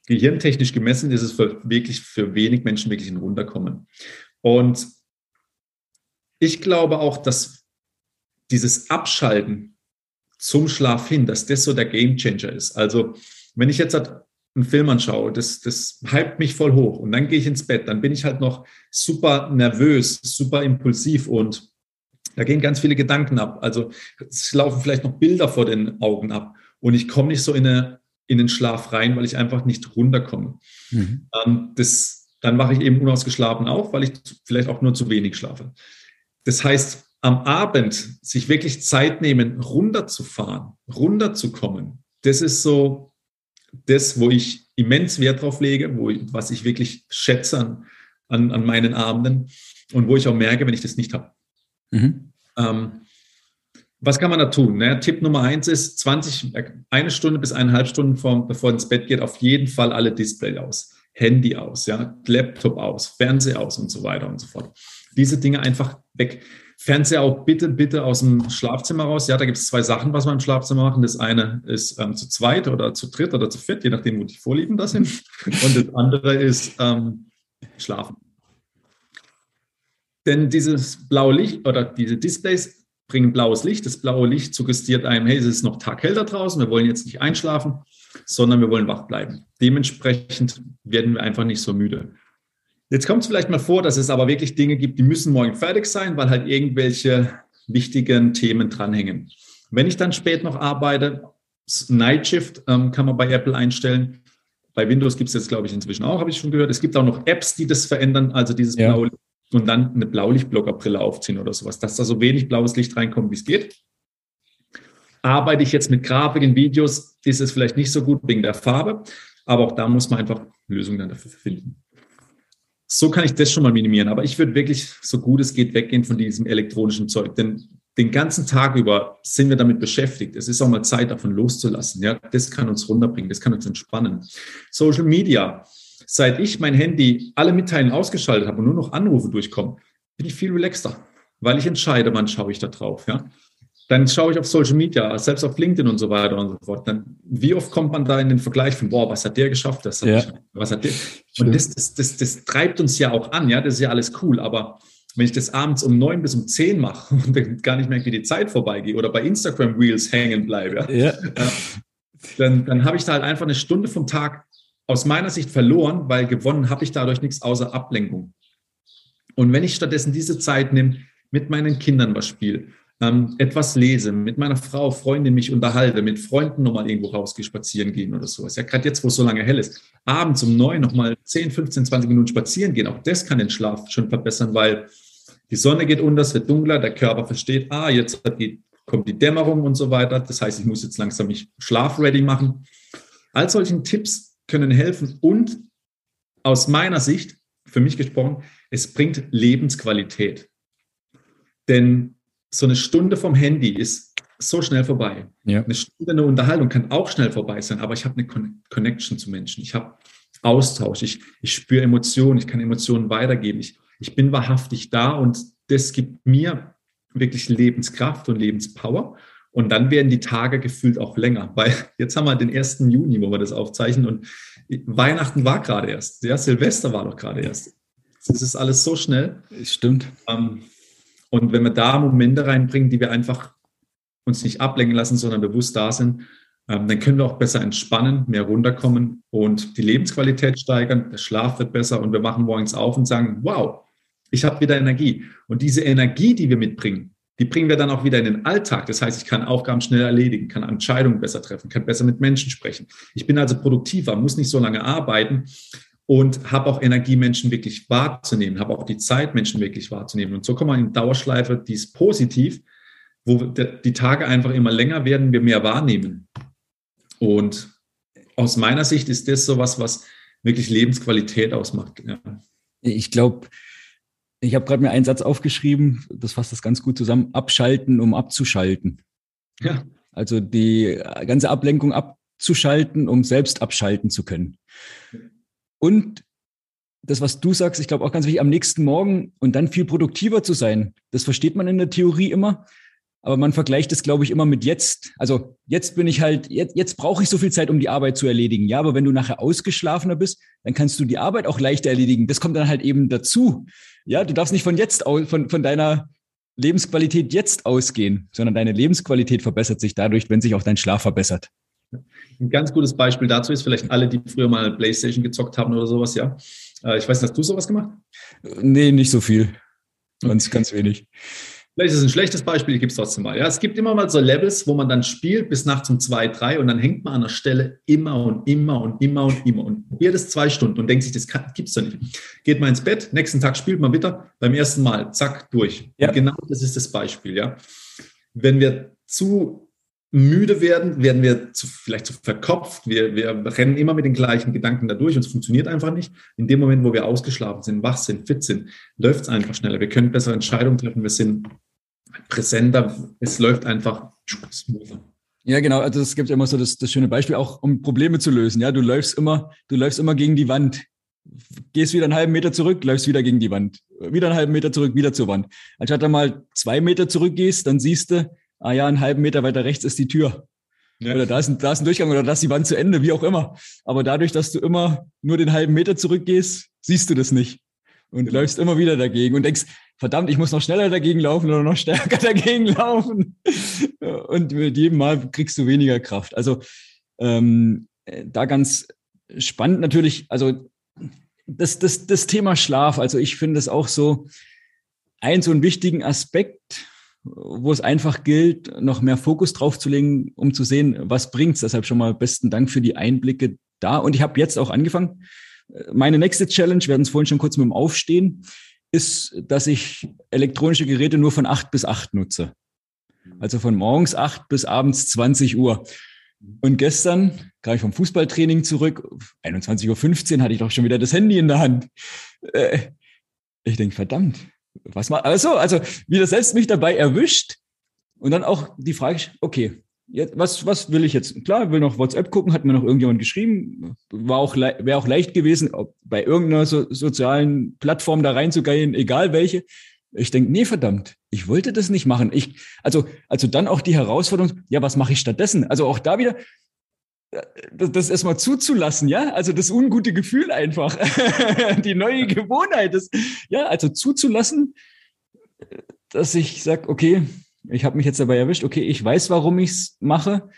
gehirntechnisch gemessen ist es für, wirklich für wenig Menschen wirklich ein Runterkommen. Und ich glaube auch, dass dieses Abschalten zum Schlaf hin, dass das so der Gamechanger ist. Also wenn ich jetzt einen Film anschaue, das, das hypt mich voll hoch und dann gehe ich ins Bett, dann bin ich halt noch super nervös, super impulsiv und da gehen ganz viele Gedanken ab. Also es laufen vielleicht noch Bilder vor den Augen ab und ich komme nicht so in, eine, in den Schlaf rein, weil ich einfach nicht runterkomme. Mhm. Ähm, das, dann wache ich eben unausgeschlafen auf, weil ich vielleicht auch nur zu wenig schlafe. Das heißt, am Abend sich wirklich Zeit nehmen, runterzufahren, runterzukommen, das ist so das, wo ich immens Wert drauf lege, wo ich, was ich wirklich schätze an, an, an, meinen Abenden und wo ich auch merke, wenn ich das nicht habe. Mhm. Ähm, was kann man da tun? Naja, Tipp Nummer eins ist 20, eine Stunde bis eineinhalb Stunden vor, bevor ins Bett geht, auf jeden Fall alle Display aus. Handy aus, ja, Laptop aus, Fernseher aus und so weiter und so fort. Diese Dinge einfach weg. Fernseher auch bitte, bitte aus dem Schlafzimmer raus. Ja, da gibt es zwei Sachen, was wir im Schlafzimmer machen. Das eine ist ähm, zu zweit oder zu dritt oder zu viert, je nachdem, wo die Vorlieben da sind. Und das andere ist ähm, Schlafen. Denn dieses blaue Licht oder diese Displays bringen blaues Licht. Das blaue Licht suggestiert einem, hey, es ist noch taghell da draußen, wir wollen jetzt nicht einschlafen sondern wir wollen wach bleiben. Dementsprechend werden wir einfach nicht so müde. Jetzt kommt es vielleicht mal vor, dass es aber wirklich Dinge gibt, die müssen morgen fertig sein, weil halt irgendwelche wichtigen Themen dranhängen. Wenn ich dann spät noch arbeite, Night Shift ähm, kann man bei Apple einstellen. Bei Windows gibt es jetzt, glaube ich, inzwischen auch, habe ich schon gehört. Es gibt auch noch Apps, die das verändern, also dieses ja. blaue und dann eine Blaulichtblockerbrille aufziehen oder sowas, dass da so wenig blaues Licht reinkommt, wie es geht. Arbeite ich jetzt mit Grafiken, Videos, ist es vielleicht nicht so gut wegen der Farbe, aber auch da muss man einfach Lösungen dafür finden. So kann ich das schon mal minimieren, aber ich würde wirklich so gut es geht weggehen von diesem elektronischen Zeug, denn den ganzen Tag über sind wir damit beschäftigt. Es ist auch mal Zeit, davon loszulassen. Ja, das kann uns runterbringen, das kann uns entspannen. Social Media. Seit ich mein Handy alle Mitteilungen ausgeschaltet habe und nur noch Anrufe durchkommen, bin ich viel relaxter, weil ich entscheide, wann schaue ich da drauf. Ja, dann schaue ich auf Social Media, selbst auf LinkedIn und so weiter und so fort. Dann, wie oft kommt man da in den Vergleich von, boah, was hat der geschafft? Das hat ja. ich, was hat der? Und das, das, das, das treibt uns ja auch an, ja, das ist ja alles cool. Aber wenn ich das abends um neun bis um zehn mache und dann gar nicht merke, wie die Zeit vorbeigeht oder bei Instagram Reels hängen bleibe, ja, ja. dann, dann habe ich da halt einfach eine Stunde vom Tag aus meiner Sicht verloren, weil gewonnen habe ich dadurch nichts außer Ablenkung. Und wenn ich stattdessen diese Zeit nehme, mit meinen Kindern was spiele, ähm, etwas lese, mit meiner Frau, Freundin mich unterhalte, mit Freunden nochmal irgendwo rausgehe, spazieren gehen oder sowas. Ja, gerade jetzt, wo es so lange hell ist, abends um neun nochmal 10, 15, 20 Minuten spazieren gehen, auch das kann den Schlaf schon verbessern, weil die Sonne geht unter, es wird dunkler, der Körper versteht, ah, jetzt kommt die Dämmerung und so weiter. Das heißt, ich muss jetzt langsam mich schlafready machen. All solchen Tipps können helfen und aus meiner Sicht, für mich gesprochen, es bringt Lebensqualität. Denn so eine Stunde vom Handy ist so schnell vorbei. Ja. Eine Stunde eine Unterhaltung kann auch schnell vorbei sein, aber ich habe eine Con Connection zu Menschen. Ich habe Austausch. Ich, ich spüre Emotionen. Ich kann Emotionen weitergeben. Ich, ich bin wahrhaftig da und das gibt mir wirklich Lebenskraft und Lebenspower. Und dann werden die Tage gefühlt auch länger, weil jetzt haben wir den 1. Juni, wo wir das aufzeichnen und Weihnachten war gerade erst. Ja, Silvester war doch gerade erst. Das ist alles so schnell. Stimmt. Ähm, und wenn wir da Momente reinbringen, die wir einfach uns nicht ablenken lassen, sondern bewusst da sind, ähm, dann können wir auch besser entspannen, mehr runterkommen und die Lebensqualität steigern, der Schlaf wird besser und wir machen morgens auf und sagen, wow, ich habe wieder Energie. Und diese Energie, die wir mitbringen, die bringen wir dann auch wieder in den Alltag. Das heißt, ich kann Aufgaben schnell erledigen, kann Entscheidungen besser treffen, kann besser mit Menschen sprechen. Ich bin also produktiver, muss nicht so lange arbeiten und habe auch Energie, Menschen wirklich wahrzunehmen, habe auch die Zeit, Menschen wirklich wahrzunehmen. Und so kommen wir in Dauerschleife, die ist positiv, wo die Tage einfach immer länger werden, wir mehr wahrnehmen. Und aus meiner Sicht ist das so was, was wirklich Lebensqualität ausmacht. Ja. Ich glaube, ich habe gerade mir einen Satz aufgeschrieben, das fasst das ganz gut zusammen, abschalten, um abzuschalten. Ja. Also die ganze Ablenkung abzuschalten, um selbst abschalten zu können. Und das, was du sagst, ich glaube auch ganz wichtig, am nächsten Morgen und dann viel produktiver zu sein. Das versteht man in der Theorie immer. Aber man vergleicht es, glaube ich, immer mit jetzt. Also jetzt bin ich halt, jetzt, jetzt brauche ich so viel Zeit, um die Arbeit zu erledigen. Ja, aber wenn du nachher ausgeschlafener bist, dann kannst du die Arbeit auch leichter erledigen. Das kommt dann halt eben dazu. Ja, du darfst nicht von jetzt aus, von, von deiner Lebensqualität jetzt ausgehen, sondern deine Lebensqualität verbessert sich dadurch, wenn sich auch dein Schlaf verbessert. Ein ganz gutes Beispiel dazu ist vielleicht alle, die früher mal Playstation gezockt haben oder sowas, ja. Äh, ich weiß nicht, hast du sowas gemacht? Nee, nicht so viel. Ganz, ganz wenig. Vielleicht ist es ein schlechtes Beispiel, gebe es trotzdem mal. Ja, es gibt immer mal so Levels, wo man dann spielt bis nachts um zwei, drei und dann hängt man an der Stelle immer und immer und immer und immer und probiert es zwei Stunden und denkt sich, das gibt es doch nicht. Geht mal ins Bett, nächsten Tag spielt man wieder, beim ersten Mal, zack, durch. Ja. genau das ist das Beispiel, ja. Wenn wir zu müde werden, werden wir zu, vielleicht zu verkopft. Wir, wir rennen immer mit den gleichen Gedanken da durch und es funktioniert einfach nicht. In dem Moment, wo wir ausgeschlafen sind, wach sind, fit sind, läuft es einfach schneller. Wir können bessere Entscheidungen treffen. Wir sind präsenter. Es läuft einfach smoother. Ja, genau. Also es gibt immer so das, das schöne Beispiel, auch um Probleme zu lösen. Ja, du läufst immer, du läufst immer gegen die Wand. Gehst wieder einen halben Meter zurück, läufst wieder gegen die Wand. Wieder einen halben Meter zurück, wieder zur Wand. Anstatt du mal zwei Meter zurückgehst, dann siehst du, ah ja, einen halben Meter weiter rechts ist die Tür. Ja. Oder da ist, ein, da ist ein Durchgang oder da ist die Wand zu Ende, wie auch immer. Aber dadurch, dass du immer nur den halben Meter zurückgehst, siehst du das nicht. Und genau. läufst immer wieder dagegen und denkst, verdammt, ich muss noch schneller dagegen laufen oder noch stärker dagegen laufen. Und mit jedem Mal kriegst du weniger Kraft. Also ähm, da ganz spannend natürlich, also das, das, das Thema Schlaf, also ich finde es auch so ein so einen wichtigen Aspekt wo es einfach gilt, noch mehr Fokus drauf zu legen, um zu sehen, was bringt's. Deshalb schon mal besten Dank für die Einblicke da. Und ich habe jetzt auch angefangen. Meine nächste Challenge, wir hatten es vorhin schon kurz mit dem Aufstehen, ist, dass ich elektronische Geräte nur von acht bis acht nutze. Also von morgens acht bis abends 20 Uhr. Und gestern kam ich vom Fußballtraining zurück, 21.15 Uhr hatte ich doch schon wieder das Handy in der Hand. Äh, ich denke, verdammt, was mal, also, also wieder selbst mich dabei erwischt und dann auch die Frage, okay, jetzt, was, was will ich jetzt? Klar, will noch WhatsApp gucken, hat mir noch irgendjemand geschrieben, war auch, wäre auch leicht gewesen, ob bei irgendeiner so, sozialen Plattform da reinzugehen, egal welche. Ich denke, nee, verdammt, ich wollte das nicht machen. Ich, also, also dann auch die Herausforderung, ja, was mache ich stattdessen? Also auch da wieder, das, das erstmal zuzulassen, ja, also das ungute Gefühl einfach, die neue Gewohnheit, das, ja, also zuzulassen, dass ich sage, okay, ich habe mich jetzt dabei erwischt, okay, ich weiß, warum ich es mache,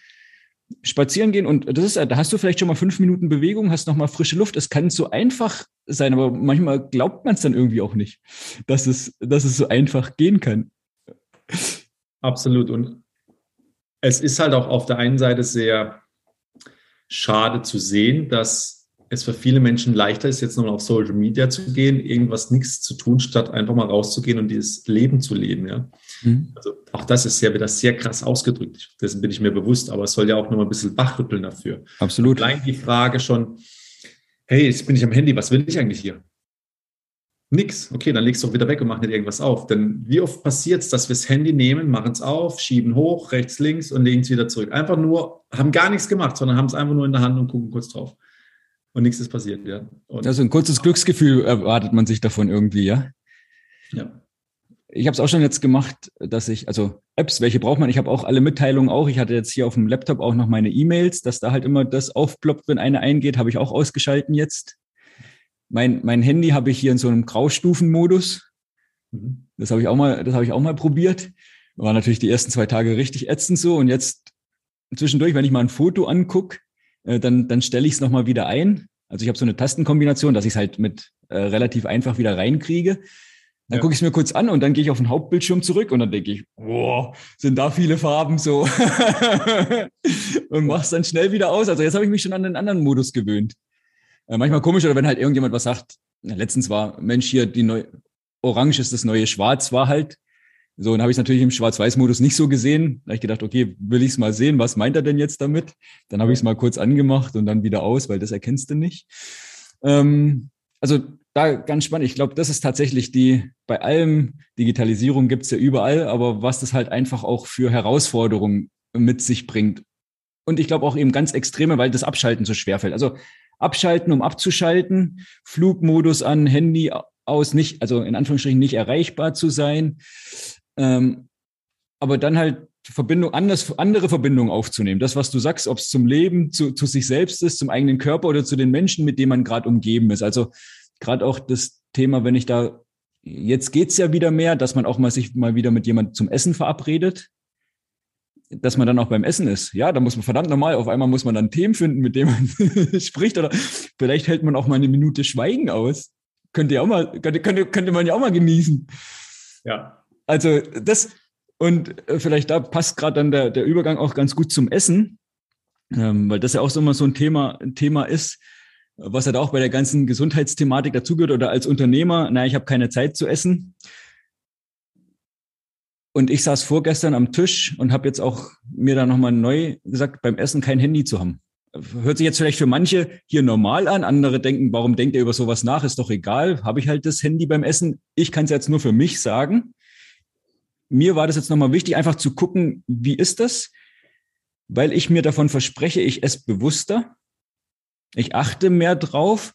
spazieren gehen und das ist, da hast du vielleicht schon mal fünf Minuten Bewegung, hast noch mal frische Luft. Es kann so einfach sein, aber manchmal glaubt man es dann irgendwie auch nicht, dass es, dass es so einfach gehen kann. Absolut und es ist halt auch auf der einen Seite sehr schade zu sehen, dass es für viele Menschen leichter ist, jetzt nochmal auf Social Media zu gehen, irgendwas nichts zu tun, statt einfach mal rauszugehen und dieses Leben zu leben. Ja? Mhm. Also auch das ist ja wieder sehr krass ausgedrückt. Dessen bin ich mir bewusst, aber es soll ja auch nochmal ein bisschen wachrütteln dafür. Absolut. Allein die Frage schon, hey, jetzt bin ich am Handy, was will ich eigentlich hier? Nix. Okay, dann legst du auch wieder weg und mach nicht irgendwas auf. Denn wie oft passiert es, dass wir das Handy nehmen, machen es auf, schieben hoch, rechts, links und legen es wieder zurück. Einfach nur, haben gar nichts gemacht, sondern haben es einfach nur in der Hand und gucken kurz drauf. Und nichts ist passiert, ja. Und also ein kurzes Glücksgefühl erwartet man sich davon irgendwie, ja? Ja. Ich habe es auch schon jetzt gemacht, dass ich, also Apps, welche braucht man? Ich habe auch alle Mitteilungen auch. Ich hatte jetzt hier auf dem Laptop auch noch meine E-Mails, dass da halt immer das aufploppt, wenn eine eingeht, habe ich auch ausgeschalten jetzt. Mein, mein Handy habe ich hier in so einem Graustufenmodus. Mhm. Das habe ich auch mal, das habe ich auch mal probiert. War natürlich die ersten zwei Tage richtig ätzend so. Und jetzt zwischendurch, wenn ich mal ein Foto angucke, äh, dann, dann stelle ich es nochmal wieder ein. Also ich habe so eine Tastenkombination, dass ich es halt mit äh, relativ einfach wieder reinkriege. Dann ja. gucke ich es mir kurz an und dann gehe ich auf den Hauptbildschirm zurück und dann denke ich, wow, sind da viele Farben so. und mach's dann schnell wieder aus. Also jetzt habe ich mich schon an den anderen Modus gewöhnt. Äh, manchmal komisch, oder wenn halt irgendjemand was sagt, letztens war, Mensch, hier, die neue, Orange ist das neue Schwarz, war halt. So, und habe ich natürlich im Schwarz-Weiß-Modus nicht so gesehen. Da habe ich gedacht, okay, will ich es mal sehen, was meint er denn jetzt damit? Dann habe ich es mal kurz angemacht und dann wieder aus, weil das erkennst du nicht. Ähm, also da ganz spannend. Ich glaube, das ist tatsächlich die, bei allem Digitalisierung gibt's ja überall, aber was das halt einfach auch für Herausforderungen mit sich bringt. Und ich glaube auch eben ganz extreme, weil das Abschalten so schwer fällt. Also abschalten, um abzuschalten, Flugmodus an, Handy aus, nicht, also in Anführungsstrichen nicht erreichbar zu sein. Ähm, aber dann halt Verbindung, anders, andere Verbindungen aufzunehmen. Das, was du sagst, ob es zum Leben, zu, zu sich selbst ist, zum eigenen Körper oder zu den Menschen, mit denen man gerade umgeben ist. Also gerade auch das Thema, wenn ich da, jetzt geht's ja wieder mehr, dass man auch mal sich mal wieder mit jemand zum Essen verabredet dass man dann auch beim Essen ist. Ja, da muss man verdammt normal, auf einmal muss man dann Themen finden, mit denen man spricht oder vielleicht hält man auch mal eine Minute Schweigen aus. Könnte ja auch mal, könnte, könnte, könnte man ja auch mal genießen. Ja. Also das, und äh, vielleicht da passt gerade dann der, der Übergang auch ganz gut zum Essen, ähm, weil das ja auch so immer so ein Thema, ein Thema ist, was ja halt auch bei der ganzen Gesundheitsthematik dazugehört oder als Unternehmer, naja, ich habe keine Zeit zu essen. Und ich saß vorgestern am Tisch und habe jetzt auch mir da nochmal neu gesagt, beim Essen kein Handy zu haben. Hört sich jetzt vielleicht für manche hier normal an. Andere denken, warum denkt ihr über sowas nach? Ist doch egal. Habe ich halt das Handy beim Essen. Ich kann es jetzt nur für mich sagen. Mir war das jetzt nochmal wichtig, einfach zu gucken, wie ist das? Weil ich mir davon verspreche, ich esse bewusster. Ich achte mehr drauf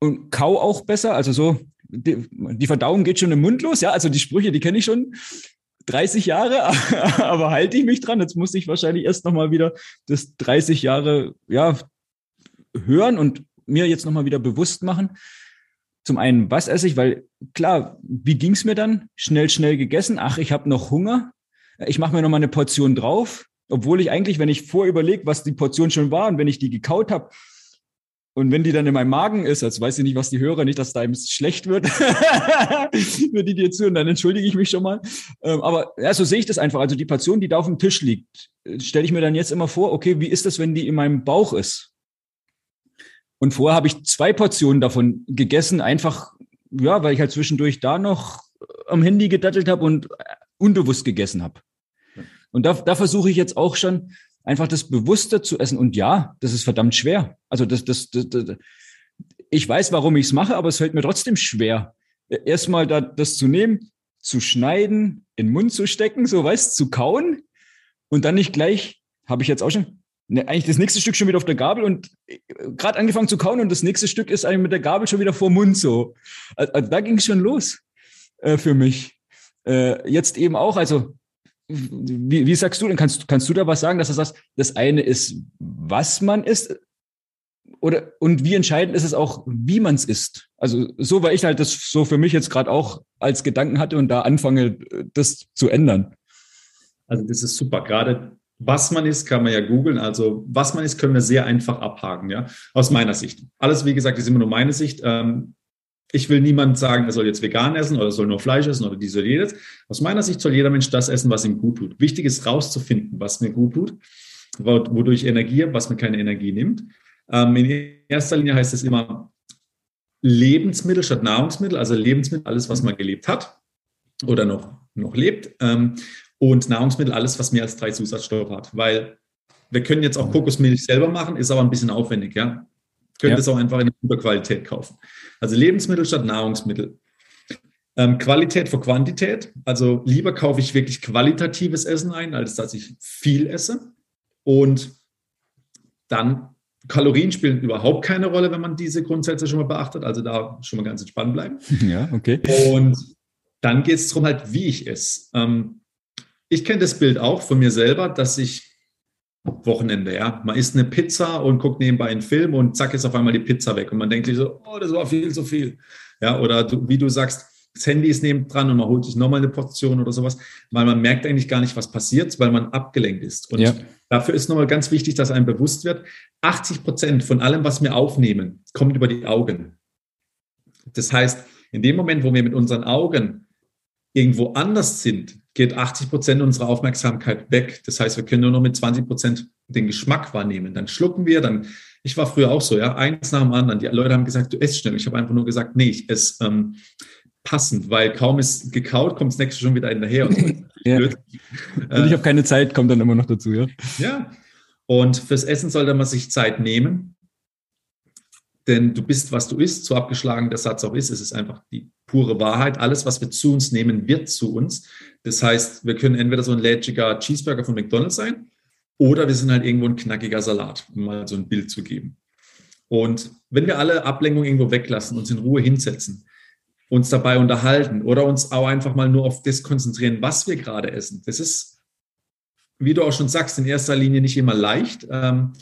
und kau auch besser. Also so, die, die Verdauung geht schon im Mund los. Ja, also die Sprüche, die kenne ich schon 30 Jahre, aber halte ich mich dran. Jetzt muss ich wahrscheinlich erst nochmal wieder das 30 Jahre, ja, hören und mir jetzt nochmal wieder bewusst machen. Zum einen, was esse ich? Weil klar, wie ging es mir dann? Schnell, schnell gegessen. Ach, ich habe noch Hunger. Ich mache mir nochmal eine Portion drauf. Obwohl ich eigentlich, wenn ich vorüberlege, was die Portion schon war und wenn ich die gekaut habe, und wenn die dann in meinem Magen ist, als weiß ich nicht, was die höre, nicht, dass da einem schlecht wird, für die dir zuhören, dann entschuldige ich mich schon mal. Ähm, aber ja, so sehe ich das einfach. Also die Portion, die da auf dem Tisch liegt, äh, stelle ich mir dann jetzt immer vor, okay, wie ist das, wenn die in meinem Bauch ist? Und vorher habe ich zwei Portionen davon gegessen, einfach, ja, weil ich halt zwischendurch da noch am Handy gedattelt habe und äh, unbewusst gegessen habe. Und da, da versuche ich jetzt auch schon, einfach das bewusster zu essen. Und ja, das ist verdammt schwer. Also das, das, das, das ich weiß, warum ich es mache, aber es fällt mir trotzdem schwer, erstmal da, das zu nehmen, zu schneiden, in den Mund zu stecken, so weißt, zu kauen und dann nicht gleich, habe ich jetzt auch schon, ne, eigentlich das nächste Stück schon wieder auf der Gabel und äh, gerade angefangen zu kauen und das nächste Stück ist eigentlich mit der Gabel schon wieder vor Mund so. Also, also da ging es schon los äh, für mich. Äh, jetzt eben auch, also wie, wie sagst du denn, kannst, kannst du da was sagen, dass du sagst, das eine ist, was man isst, oder und wie entscheidend ist es auch, wie man es isst? Also so, weil ich halt das so für mich jetzt gerade auch als Gedanken hatte und da anfange, das zu ändern. Also das ist super. Gerade was man isst, kann man ja googeln. Also was man isst, können wir sehr einfach abhaken, ja, aus meiner Sicht. Alles, wie gesagt, ist immer nur meine Sicht. Ähm, ich will niemand sagen, er soll jetzt vegan essen oder soll nur Fleisch essen oder dies oder jedes. Aus meiner Sicht soll jeder Mensch das essen, was ihm gut tut. Wichtig ist rauszufinden, was mir gut tut, wodurch Energie, was mir keine Energie nimmt. Ähm, in erster Linie heißt es immer Lebensmittel statt Nahrungsmittel, also Lebensmittel, alles, was man gelebt hat oder noch, noch lebt. Und Nahrungsmittel, alles, was mehr als drei Zusatzstoffe hat. Weil wir können jetzt auch Kokosmilch selber machen, ist aber ein bisschen aufwendig, ja. Könnt ja. es auch einfach in guter Qualität kaufen. Also Lebensmittel statt Nahrungsmittel. Ähm, Qualität vor Quantität. Also lieber kaufe ich wirklich qualitatives Essen ein, als dass ich viel esse. Und dann Kalorien spielen überhaupt keine Rolle, wenn man diese Grundsätze schon mal beachtet. Also da schon mal ganz entspannt bleiben. Ja, okay. Und dann geht es darum, halt, wie ich esse. Ähm, ich kenne das Bild auch von mir selber, dass ich Wochenende, ja, man isst eine Pizza und guckt nebenbei einen Film und zack ist auf einmal die Pizza weg und man denkt sich so, oh, das war viel zu viel. Ja, oder du, wie du sagst, das Handy ist neben dran und man holt sich nochmal eine Portion oder sowas, weil man merkt eigentlich gar nicht, was passiert, weil man abgelenkt ist. Und ja. dafür ist nochmal ganz wichtig, dass einem bewusst wird, 80 Prozent von allem, was wir aufnehmen, kommt über die Augen. Das heißt, in dem Moment, wo wir mit unseren Augen irgendwo anders sind, geht 80 Prozent unserer Aufmerksamkeit weg. Das heißt, wir können nur noch mit 20 Prozent den Geschmack wahrnehmen. Dann schlucken wir, dann, ich war früher auch so, ja, eins nach dem anderen. Die Leute haben gesagt, du isst schnell. Ich habe einfach nur gesagt, nee, ich esse ähm, passend, weil kaum ist gekaut, kommt das nächste schon wieder hinterher. Und ja. Und ich habe keine Zeit, kommt dann immer noch dazu, ja. Ja. Und fürs Essen sollte man sich Zeit nehmen. Denn du bist, was du isst, so abgeschlagen der Satz auch ist. Es ist einfach die pure Wahrheit. Alles, was wir zu uns nehmen, wird zu uns. Das heißt, wir können entweder so ein lätschiger Cheeseburger von McDonald's sein oder wir sind halt irgendwo ein knackiger Salat, um mal so ein Bild zu geben. Und wenn wir alle Ablenkung irgendwo weglassen, uns in Ruhe hinsetzen, uns dabei unterhalten oder uns auch einfach mal nur auf das konzentrieren, was wir gerade essen, das ist, wie du auch schon sagst, in erster Linie nicht immer leicht. Ähm,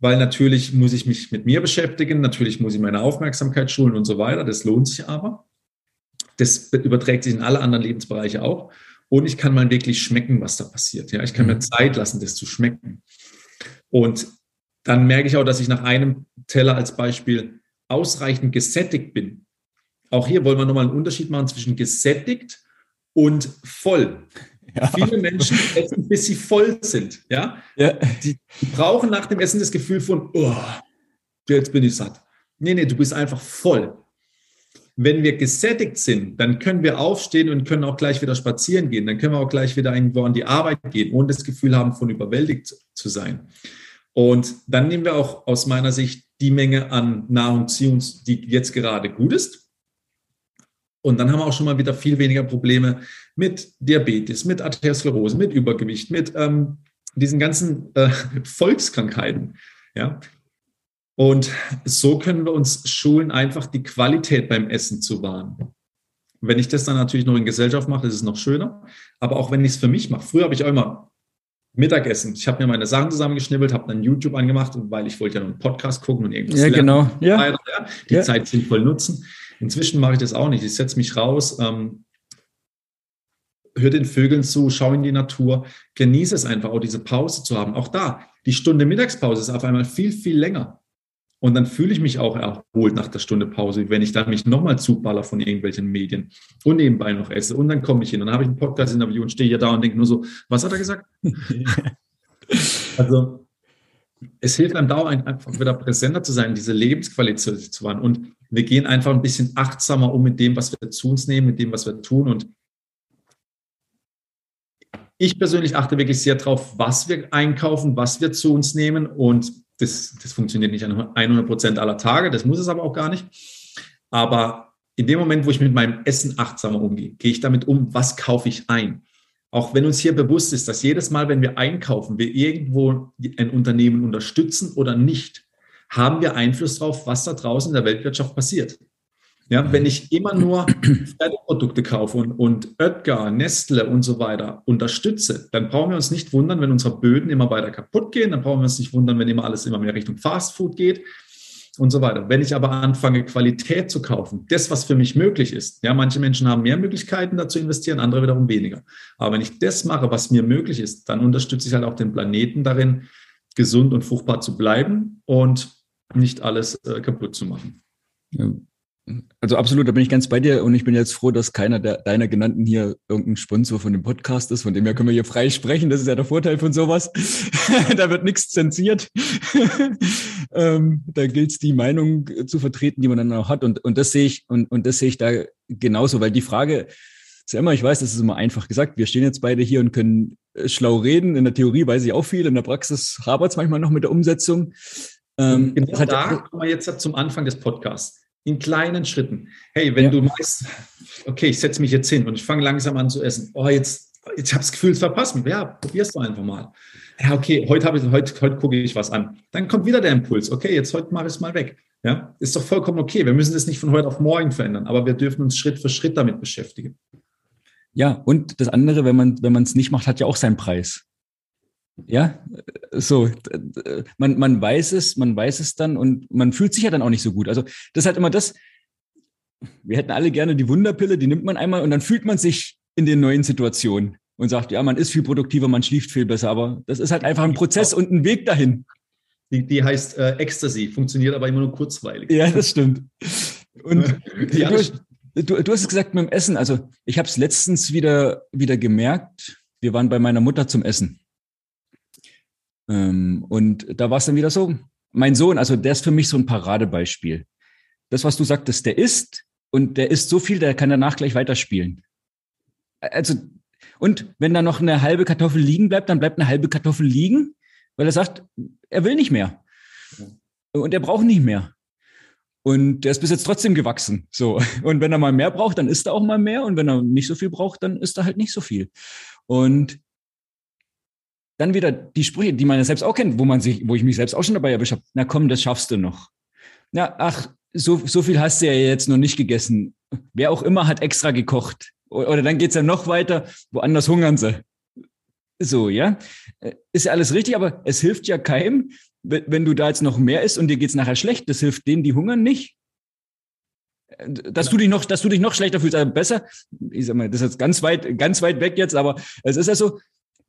weil natürlich muss ich mich mit mir beschäftigen, natürlich muss ich meine Aufmerksamkeit schulen und so weiter. Das lohnt sich aber. Das überträgt sich in alle anderen Lebensbereiche auch. Und ich kann mal wirklich schmecken, was da passiert. Ja, ich kann mhm. mir Zeit lassen, das zu schmecken. Und dann merke ich auch, dass ich nach einem Teller als Beispiel ausreichend gesättigt bin. Auch hier wollen wir nochmal einen Unterschied machen zwischen gesättigt und voll. Ja. Viele Menschen essen, bis sie voll sind. Ja? ja. Die, brauchen nach dem Essen das Gefühl von, oh, jetzt bin ich satt. Nee, nee, du bist einfach voll. Wenn wir gesättigt sind, dann können wir aufstehen und können auch gleich wieder spazieren gehen. Dann können wir auch gleich wieder irgendwo an die Arbeit gehen, ohne das Gefühl haben, von überwältigt zu sein. Und dann nehmen wir auch aus meiner Sicht die Menge an Nahrung zu uns, die jetzt gerade gut ist. Und dann haben wir auch schon mal wieder viel weniger Probleme mit Diabetes, mit Arteriosklerose, mit Übergewicht, mit ähm, diesen ganzen äh, Volkskrankheiten. Ja? Und so können wir uns schulen, einfach die Qualität beim Essen zu wahren. Wenn ich das dann natürlich noch in Gesellschaft mache, ist es noch schöner. Aber auch wenn ich es für mich mache. Früher habe ich auch immer Mittagessen. Ich habe mir meine Sachen zusammengeschnibbelt, habe dann YouTube angemacht, weil ich wollte ja noch einen Podcast gucken und irgendwas ja, lernen. Genau. Ja. ja. Die ja. Zeit sinnvoll nutzen. Inzwischen mache ich das auch nicht. Ich setze mich raus, ähm, höre den Vögeln zu, schaue in die Natur, genieße es einfach, auch diese Pause zu haben. Auch da, die Stunde Mittagspause ist auf einmal viel, viel länger. Und dann fühle ich mich auch erholt nach der Stunde Pause, wenn ich dann mich nochmal zuballer von irgendwelchen Medien und nebenbei noch esse. Und dann komme ich hin und dann habe ich ein Podcast-Interview und stehe hier da und denke nur so, was hat er gesagt? also es hilft einem da einfach wieder präsenter zu sein, diese Lebensqualität zu wahren. Und wir gehen einfach ein bisschen achtsamer um mit dem, was wir zu uns nehmen, mit dem, was wir tun. Und ich persönlich achte wirklich sehr darauf, was wir einkaufen, was wir zu uns nehmen. Und das, das funktioniert nicht an 100 Prozent aller Tage, das muss es aber auch gar nicht. Aber in dem Moment, wo ich mit meinem Essen achtsamer umgehe, gehe ich damit um, was kaufe ich ein. Auch wenn uns hier bewusst ist, dass jedes Mal, wenn wir einkaufen, wir irgendwo ein Unternehmen unterstützen oder nicht, haben wir Einfluss darauf, was da draußen in der Weltwirtschaft passiert. Ja, wenn ich immer nur Fertigprodukte kaufe und, und Oetker, Nestle und so weiter unterstütze, dann brauchen wir uns nicht wundern, wenn unsere Böden immer weiter kaputt gehen. Dann brauchen wir uns nicht wundern, wenn immer alles immer mehr Richtung Fastfood geht und so weiter. Wenn ich aber anfange, Qualität zu kaufen, das, was für mich möglich ist, ja, manche Menschen haben mehr Möglichkeiten, da zu investieren, andere wiederum weniger. Aber wenn ich das mache, was mir möglich ist, dann unterstütze ich halt auch den Planeten darin, gesund und fruchtbar zu bleiben und nicht alles äh, kaputt zu machen. Also absolut, da bin ich ganz bei dir und ich bin jetzt froh, dass keiner der, deiner genannten hier irgendein Sponsor von dem Podcast ist, von dem her können wir hier frei sprechen. Das ist ja der Vorteil von sowas. da wird nichts zensiert. ähm, da gilt es, die Meinung zu vertreten, die man dann auch hat. Und, und das sehe ich, und, und das sehe ich da genauso, weil die Frage ist ja immer, ich weiß, das ist immer einfach gesagt. Wir stehen jetzt beide hier und können schlau reden. In der Theorie weiß ich auch viel, in der Praxis hapert es manchmal noch mit der Umsetzung. Ähm, genau da kommen wir jetzt zum Anfang des Podcasts. In kleinen Schritten. Hey, wenn ja. du meinst, okay, ich setze mich jetzt hin und ich fange langsam an zu essen. Oh, jetzt, jetzt habe ich das Gefühl, es verpasst mich. Ja, probierst du einfach mal. Ja, okay, heute, habe ich, heute, heute gucke ich was an. Dann kommt wieder der Impuls. Okay, jetzt heute mache ich es mal weg. Ja, ist doch vollkommen okay. Wir müssen das nicht von heute auf morgen verändern, aber wir dürfen uns Schritt für Schritt damit beschäftigen. Ja, und das andere, wenn man wenn man es nicht macht, hat ja auch seinen Preis. Ja, so, man, man weiß es, man weiß es dann und man fühlt sich ja dann auch nicht so gut. Also das ist halt immer das, wir hätten alle gerne die Wunderpille, die nimmt man einmal und dann fühlt man sich in den neuen Situationen und sagt, ja, man ist viel produktiver, man schläft viel besser, aber das ist halt einfach ein Prozess und ein Weg dahin. Die, die heißt äh, Ecstasy, funktioniert aber immer nur kurzweilig. Ja, das stimmt. Und ja, du, du, du hast es gesagt mit dem Essen, also ich habe es letztens wieder, wieder gemerkt, wir waren bei meiner Mutter zum Essen. Ähm, und da war es dann wieder so, mein Sohn, also der ist für mich so ein Paradebeispiel. Das, was du sagtest, der isst und der isst so viel, der kann danach gleich weiterspielen. Also, und wenn da noch eine halbe Kartoffel liegen bleibt, dann bleibt eine halbe Kartoffel liegen, weil er sagt, er will nicht mehr. Und er braucht nicht mehr. Und der ist bis jetzt trotzdem gewachsen. So. Und wenn er mal mehr braucht, dann isst er auch mal mehr. Und wenn er nicht so viel braucht, dann isst er halt nicht so viel. Und dann wieder die Sprüche, die man ja selbst auch kennt, wo man sich, wo ich mich selbst auch schon dabei erwischt habe. Na komm, das schaffst du noch. Na, ach, so, so viel hast du ja jetzt noch nicht gegessen. Wer auch immer hat extra gekocht. Oder dann geht's ja noch weiter, woanders hungern sie. So, ja. Äh, ist ja alles richtig, aber es hilft ja keinem, wenn du da jetzt noch mehr isst und dir geht's nachher schlecht. Das hilft denen, die hungern, nicht. Äh, dass du dich noch, dass du dich noch schlechter fühlst, also besser. Ich sag mal, das ist jetzt ganz weit, ganz weit weg jetzt, aber es ist ja so,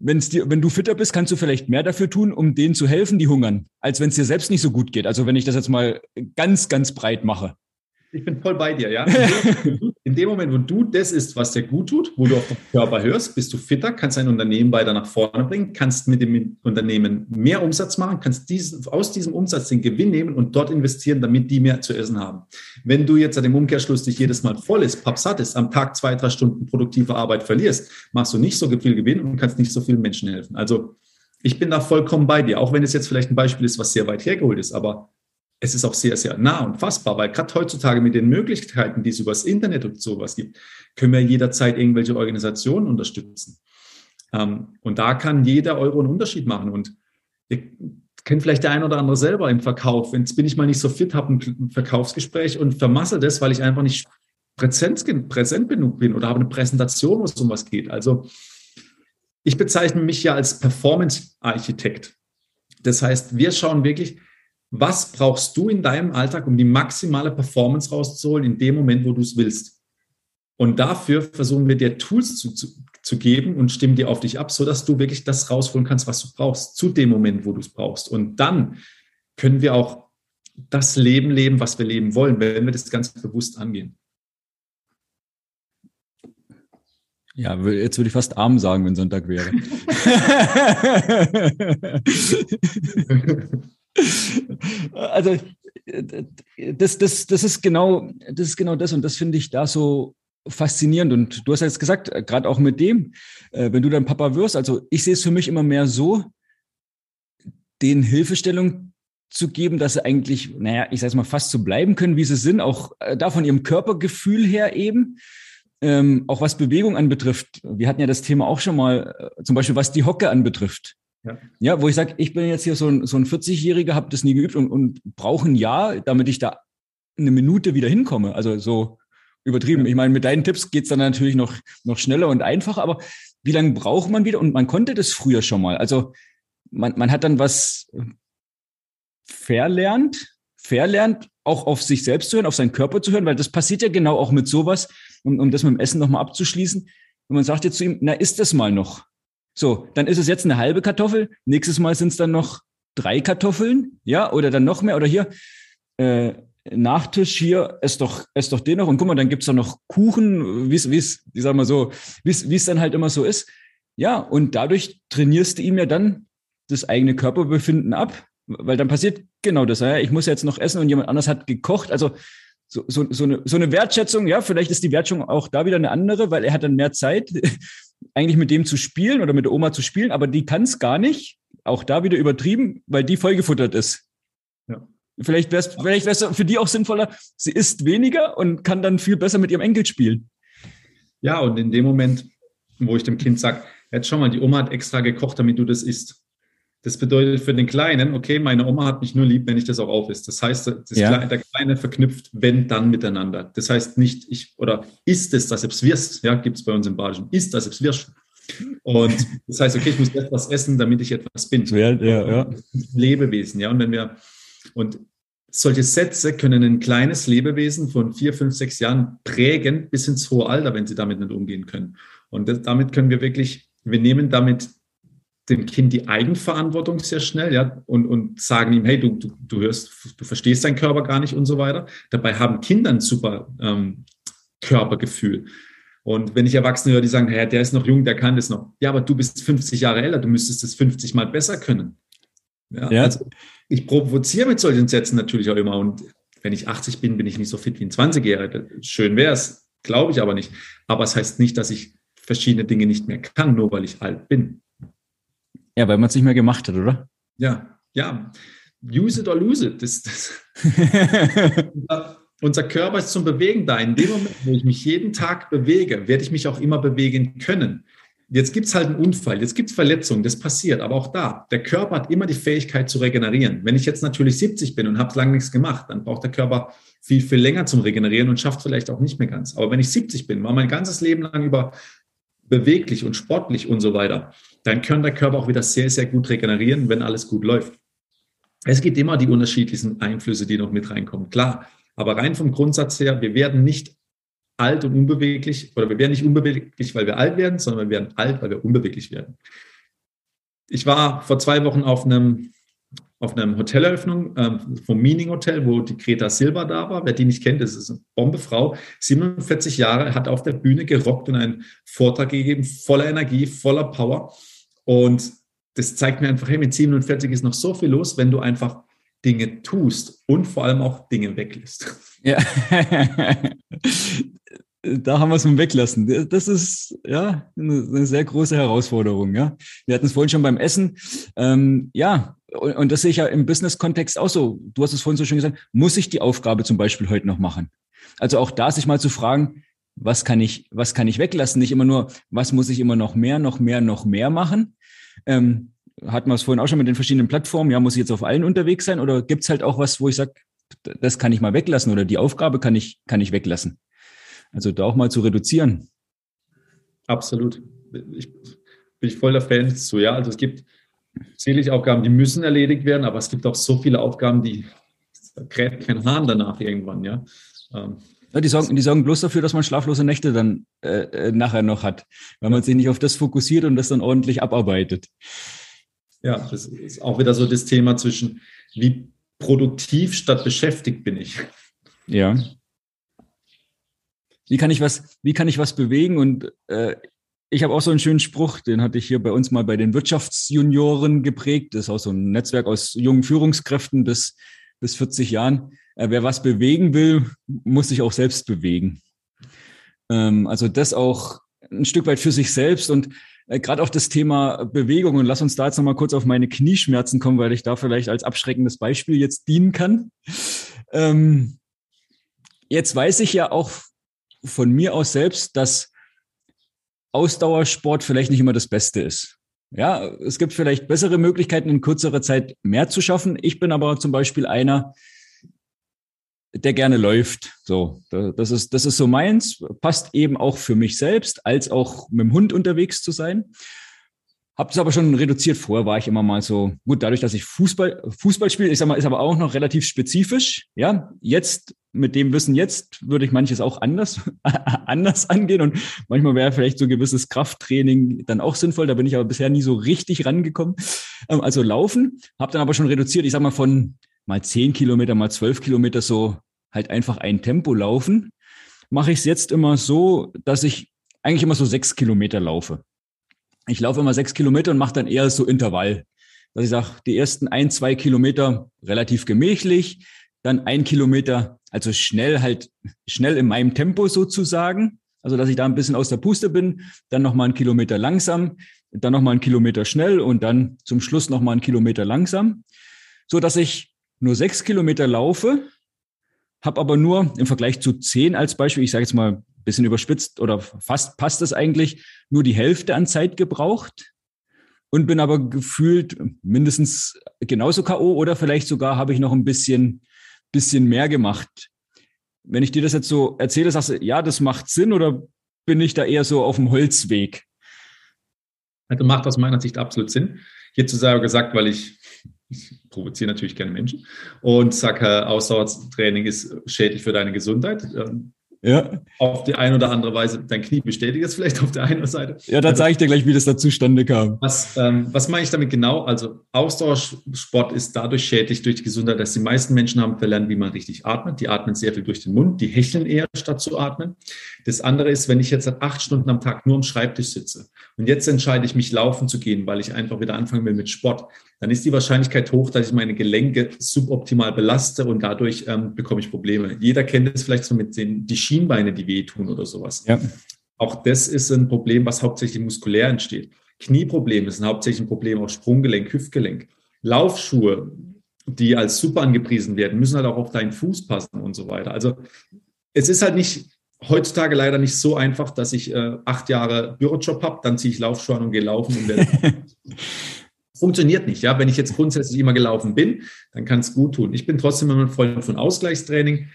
wenn's dir, wenn du fitter bist, kannst du vielleicht mehr dafür tun, um denen zu helfen, die hungern, als wenn es dir selbst nicht so gut geht. Also wenn ich das jetzt mal ganz, ganz breit mache. Ich bin voll bei dir, ja. In dem Moment, wo du das isst, was dir gut tut, wo du auf den Körper hörst, bist du fitter, kannst dein Unternehmen weiter nach vorne bringen, kannst mit dem Unternehmen mehr Umsatz machen, kannst diesen, aus diesem Umsatz den Gewinn nehmen und dort investieren, damit die mehr zu essen haben. Wenn du jetzt an dem Umkehrschluss dich jedes Mal voll ist, pappsatt ist, am Tag zwei, drei Stunden produktive Arbeit verlierst, machst du nicht so viel Gewinn und kannst nicht so vielen Menschen helfen. Also ich bin da vollkommen bei dir, auch wenn es jetzt vielleicht ein Beispiel ist, was sehr weit hergeholt ist, aber es ist auch sehr, sehr nah und fassbar, weil gerade heutzutage mit den Möglichkeiten, die es über das Internet und sowas gibt, können wir jederzeit irgendwelche Organisationen unterstützen. Ähm, und da kann jeder Euro einen Unterschied machen. Und ihr kennt vielleicht der ein oder andere selber im Verkauf. Jetzt bin ich mal nicht so fit, habe ein Verkaufsgespräch und vermassel das, weil ich einfach nicht präsent, präsent genug bin oder habe eine Präsentation, wo es um was geht. Also ich bezeichne mich ja als Performance-Architekt. Das heißt, wir schauen wirklich, was brauchst du in deinem Alltag, um die maximale Performance rauszuholen in dem Moment, wo du es willst? Und dafür versuchen wir dir Tools zu, zu, zu geben und stimmen dir auf dich ab, sodass du wirklich das rausholen kannst, was du brauchst, zu dem Moment, wo du es brauchst. Und dann können wir auch das Leben leben, was wir leben wollen, wenn wir das ganz bewusst angehen. Ja, jetzt würde ich fast arm sagen, wenn Sonntag wäre. also das, das, das ist genau, das ist genau das und das finde ich da so faszinierend. Und du hast ja jetzt gesagt, äh, gerade auch mit dem, äh, wenn du dein Papa wirst, also ich sehe es für mich immer mehr so, den Hilfestellung zu geben, dass sie eigentlich, naja, ich sage mal, fast so bleiben können, wie sie sind, auch äh, da von ihrem Körpergefühl her eben. Ähm, auch was Bewegung anbetrifft. Wir hatten ja das Thema auch schon mal, zum Beispiel was die Hocke anbetrifft. Ja. ja, wo ich sage, ich bin jetzt hier so ein, so ein 40-Jähriger, habe das nie geübt und, und brauche ein Jahr, damit ich da eine Minute wieder hinkomme. Also so übertrieben. Ich meine, mit deinen Tipps geht's dann natürlich noch, noch schneller und einfacher, aber wie lange braucht man wieder? Und man konnte das früher schon mal. Also man, man hat dann was verlernt, verlernt, auch auf sich selbst zu hören, auf seinen Körper zu hören, weil das passiert ja genau auch mit sowas, um, um das mit dem Essen nochmal abzuschließen. Und man sagt jetzt zu ihm, na, ist das mal noch? So, dann ist es jetzt eine halbe Kartoffel. Nächstes Mal sind es dann noch drei Kartoffeln, ja, oder dann noch mehr. Oder hier, äh, Nachtisch hier, ess doch, ess doch den noch. Und guck mal, dann gibt's da noch Kuchen, wie es, wie es, wie sagen wir so, wie es dann halt immer so ist. Ja, und dadurch trainierst du ihm ja dann das eigene Körperbefinden ab, weil dann passiert genau das. Ja, ich muss jetzt noch essen und jemand anders hat gekocht. Also so, so, so, eine, so eine Wertschätzung, ja, vielleicht ist die Wertschätzung auch da wieder eine andere, weil er hat dann mehr Zeit eigentlich mit dem zu spielen oder mit der Oma zu spielen, aber die kann es gar nicht. Auch da wieder übertrieben, weil die vollgefuttert ist. Ja. Vielleicht wäre es vielleicht wär's für die auch sinnvoller, sie isst weniger und kann dann viel besser mit ihrem Enkel spielen. Ja, und in dem Moment, wo ich dem Kind sage, jetzt schau mal, die Oma hat extra gekocht, damit du das isst. Das bedeutet für den Kleinen, okay, meine Oma hat mich nur lieb, wenn ich das auch aufisst. Das heißt, das ja. Kleine, der Kleine verknüpft, wenn, dann miteinander. Das heißt nicht, ich, oder ist es, dass es wirst, ja, gibt es bei uns im Badischen, ist, dass es wirst. Und das heißt, okay, ich muss etwas essen, damit ich etwas bin. Ja, ja, ja. Lebewesen, ja. Und wenn wir, und solche Sätze können ein kleines Lebewesen von vier, fünf, sechs Jahren prägen bis ins hohe Alter, wenn sie damit nicht umgehen können. Und das, damit können wir wirklich, wir nehmen damit dem Kind die Eigenverantwortung sehr schnell, ja, und, und sagen ihm, hey, du, du, du hörst, du verstehst deinen Körper gar nicht und so weiter. Dabei haben Kinder ein super ähm, Körpergefühl. Und wenn ich Erwachsene höre, die sagen, hey, der ist noch jung, der kann das noch. Ja, aber du bist 50 Jahre älter, du müsstest es 50 Mal besser können. Ja, ja. Also ich provoziere mit solchen Sätzen natürlich auch immer. Und wenn ich 80 bin, bin ich nicht so fit wie ein 20-Jähriger. Schön wäre es, glaube ich aber nicht. Aber es heißt nicht, dass ich verschiedene Dinge nicht mehr kann, nur weil ich alt bin. Ja, weil man es nicht mehr gemacht hat, oder? Ja, ja. Use it or lose it. Das, das unser Körper ist zum Bewegen da. In dem Moment, wo ich mich jeden Tag bewege, werde ich mich auch immer bewegen können. Jetzt gibt es halt einen Unfall, jetzt gibt es Verletzungen, das passiert, aber auch da, der Körper hat immer die Fähigkeit zu regenerieren. Wenn ich jetzt natürlich 70 bin und habe lange nichts gemacht, dann braucht der Körper viel, viel länger zum Regenerieren und schafft vielleicht auch nicht mehr ganz. Aber wenn ich 70 bin, war mein ganzes Leben lang über beweglich und sportlich und so weiter, dann kann der Körper auch wieder sehr, sehr gut regenerieren, wenn alles gut läuft. Es gibt immer die unterschiedlichen Einflüsse, die noch mit reinkommen, klar. Aber rein vom Grundsatz her, wir werden nicht alt und unbeweglich, oder wir werden nicht unbeweglich, weil wir alt werden, sondern wir werden alt, weil wir unbeweglich werden. Ich war vor zwei Wochen auf einem auf einer Hoteleröffnung ähm, vom Meaning Hotel, wo die Greta Silva da war. Wer die nicht kennt, das ist eine Bombefrau. 47 Jahre, hat auf der Bühne gerockt und einen Vortrag gegeben, voller Energie, voller Power. Und das zeigt mir einfach, hey, mit 47 ist noch so viel los, wenn du einfach Dinge tust und vor allem auch Dinge weglässt. Ja. da haben wir es mit Weglassen. Das ist ja eine, sehr große Herausforderung. Ja, wir hatten es vorhin schon beim Essen. Ähm, ja, und, und, das sehe ich ja im Business-Kontext auch so. Du hast es vorhin so schön gesagt. Muss ich die Aufgabe zum Beispiel heute noch machen? Also auch da sich mal zu fragen, was kann ich, was kann ich weglassen? Nicht immer nur, was muss ich immer noch mehr, noch mehr, noch mehr machen? Ähm, hatten wir es vorhin auch schon mit den verschiedenen Plattformen. Ja, muss ich jetzt auf allen unterwegs sein? Oder gibt es halt auch was, wo ich sage, das kann ich mal weglassen oder die Aufgabe kann ich, kann ich weglassen? Also da auch mal zu reduzieren. Absolut. Ich bin ich voll der Fan zu, ja. Also es gibt sicherlich Aufgaben, die müssen erledigt werden, aber es gibt auch so viele Aufgaben, die gräbt kein Hahn danach irgendwann, ja. Ähm, ja, die sorgen, die sorgen bloß dafür, dass man schlaflose Nächte dann äh, äh nachher noch hat, weil man sich nicht auf das fokussiert und das dann ordentlich abarbeitet. Ja, das ist auch wieder so das Thema zwischen, wie produktiv statt beschäftigt bin ich. Ja wie kann ich was, wie kann ich was bewegen? Und äh, ich habe auch so einen schönen Spruch, den hatte ich hier bei uns mal bei den Wirtschaftsjunioren geprägt. Das ist auch so ein Netzwerk aus jungen Führungskräften bis, bis 40 Jahren. Äh, wer was bewegen will, muss sich auch selbst bewegen. Ähm, also das auch ein Stück weit für sich selbst und äh, gerade auch das Thema Bewegung. Und lass uns da jetzt nochmal kurz auf meine Knieschmerzen kommen, weil ich da vielleicht als abschreckendes Beispiel jetzt dienen kann. Ähm, jetzt weiß ich ja auch von mir aus selbst, dass Ausdauersport vielleicht nicht immer das Beste ist. Ja, es gibt vielleicht bessere Möglichkeiten, in kürzerer Zeit mehr zu schaffen. Ich bin aber zum Beispiel einer, der gerne läuft. So, das ist, das ist so meins. Passt eben auch für mich selbst, als auch mit dem Hund unterwegs zu sein. Hab es aber schon reduziert. Vorher war ich immer mal so, gut, dadurch, dass ich Fußball, Fußball spiele, ich sag mal, ist aber auch noch relativ spezifisch. Ja, jetzt mit dem Wissen jetzt würde ich manches auch anders, anders angehen und manchmal wäre vielleicht so gewisses Krafttraining dann auch sinnvoll. Da bin ich aber bisher nie so richtig rangekommen. Ähm, also laufen, habe dann aber schon reduziert. Ich sag mal von mal zehn Kilometer, mal zwölf Kilometer so halt einfach ein Tempo laufen. Mache ich es jetzt immer so, dass ich eigentlich immer so sechs Kilometer laufe. Ich laufe immer sechs Kilometer und mache dann eher so Intervall. Dass ich sage, die ersten ein, zwei Kilometer relativ gemächlich, dann ein Kilometer, also schnell halt, schnell in meinem Tempo sozusagen. Also, dass ich da ein bisschen aus der Puste bin, dann nochmal einen Kilometer langsam, dann nochmal einen Kilometer schnell und dann zum Schluss nochmal einen Kilometer langsam. So dass ich nur sechs Kilometer laufe, habe aber nur im Vergleich zu zehn als Beispiel, ich sage jetzt mal bisschen überspitzt oder fast passt das eigentlich, nur die Hälfte an Zeit gebraucht und bin aber gefühlt mindestens genauso K.O. oder vielleicht sogar habe ich noch ein bisschen, bisschen mehr gemacht. Wenn ich dir das jetzt so erzähle, sagst du, ja, das macht Sinn oder bin ich da eher so auf dem Holzweg? Also macht aus meiner Sicht absolut Sinn. Hierzu sei gesagt, weil ich, ich provoziere natürlich gerne Menschen und sage, Ausdauertraining ist schädlich für deine Gesundheit. Ja. Auf die eine oder andere Weise, dein Knie bestätigt es vielleicht auf der einen Seite. Ja, dann zeige ich dir gleich, wie das da zustande kam. Was, ähm, was meine ich damit genau? Also Ausdauersport ist dadurch schädlich durch die Gesundheit, dass die meisten Menschen haben verlernt, wie man richtig atmet. Die atmen sehr viel durch den Mund, die hecheln eher statt zu atmen. Das andere ist, wenn ich jetzt seit acht Stunden am Tag nur am Schreibtisch sitze und jetzt entscheide ich mich laufen zu gehen, weil ich einfach wieder anfangen will mit Sport, dann ist die Wahrscheinlichkeit hoch, dass ich meine Gelenke suboptimal belaste und dadurch ähm, bekomme ich Probleme. Jeder kennt es vielleicht so mit den die Schienbeine, die wehtun oder sowas. Ja. Auch das ist ein Problem, was hauptsächlich muskulär entsteht. Knieprobleme sind hauptsächlich ein Problem auf Sprunggelenk, Hüftgelenk. Laufschuhe, die als super angepriesen werden, müssen halt auch auf deinen Fuß passen und so weiter. Also es ist halt nicht heutzutage leider nicht so einfach, dass ich äh, acht Jahre Bürojob habe, dann ziehe ich Laufschuhe an und gehe laufen. Und funktioniert nicht. Ja, wenn ich jetzt grundsätzlich immer gelaufen bin, dann kann es gut tun. Ich bin trotzdem immer ein Freund von Ausgleichstraining.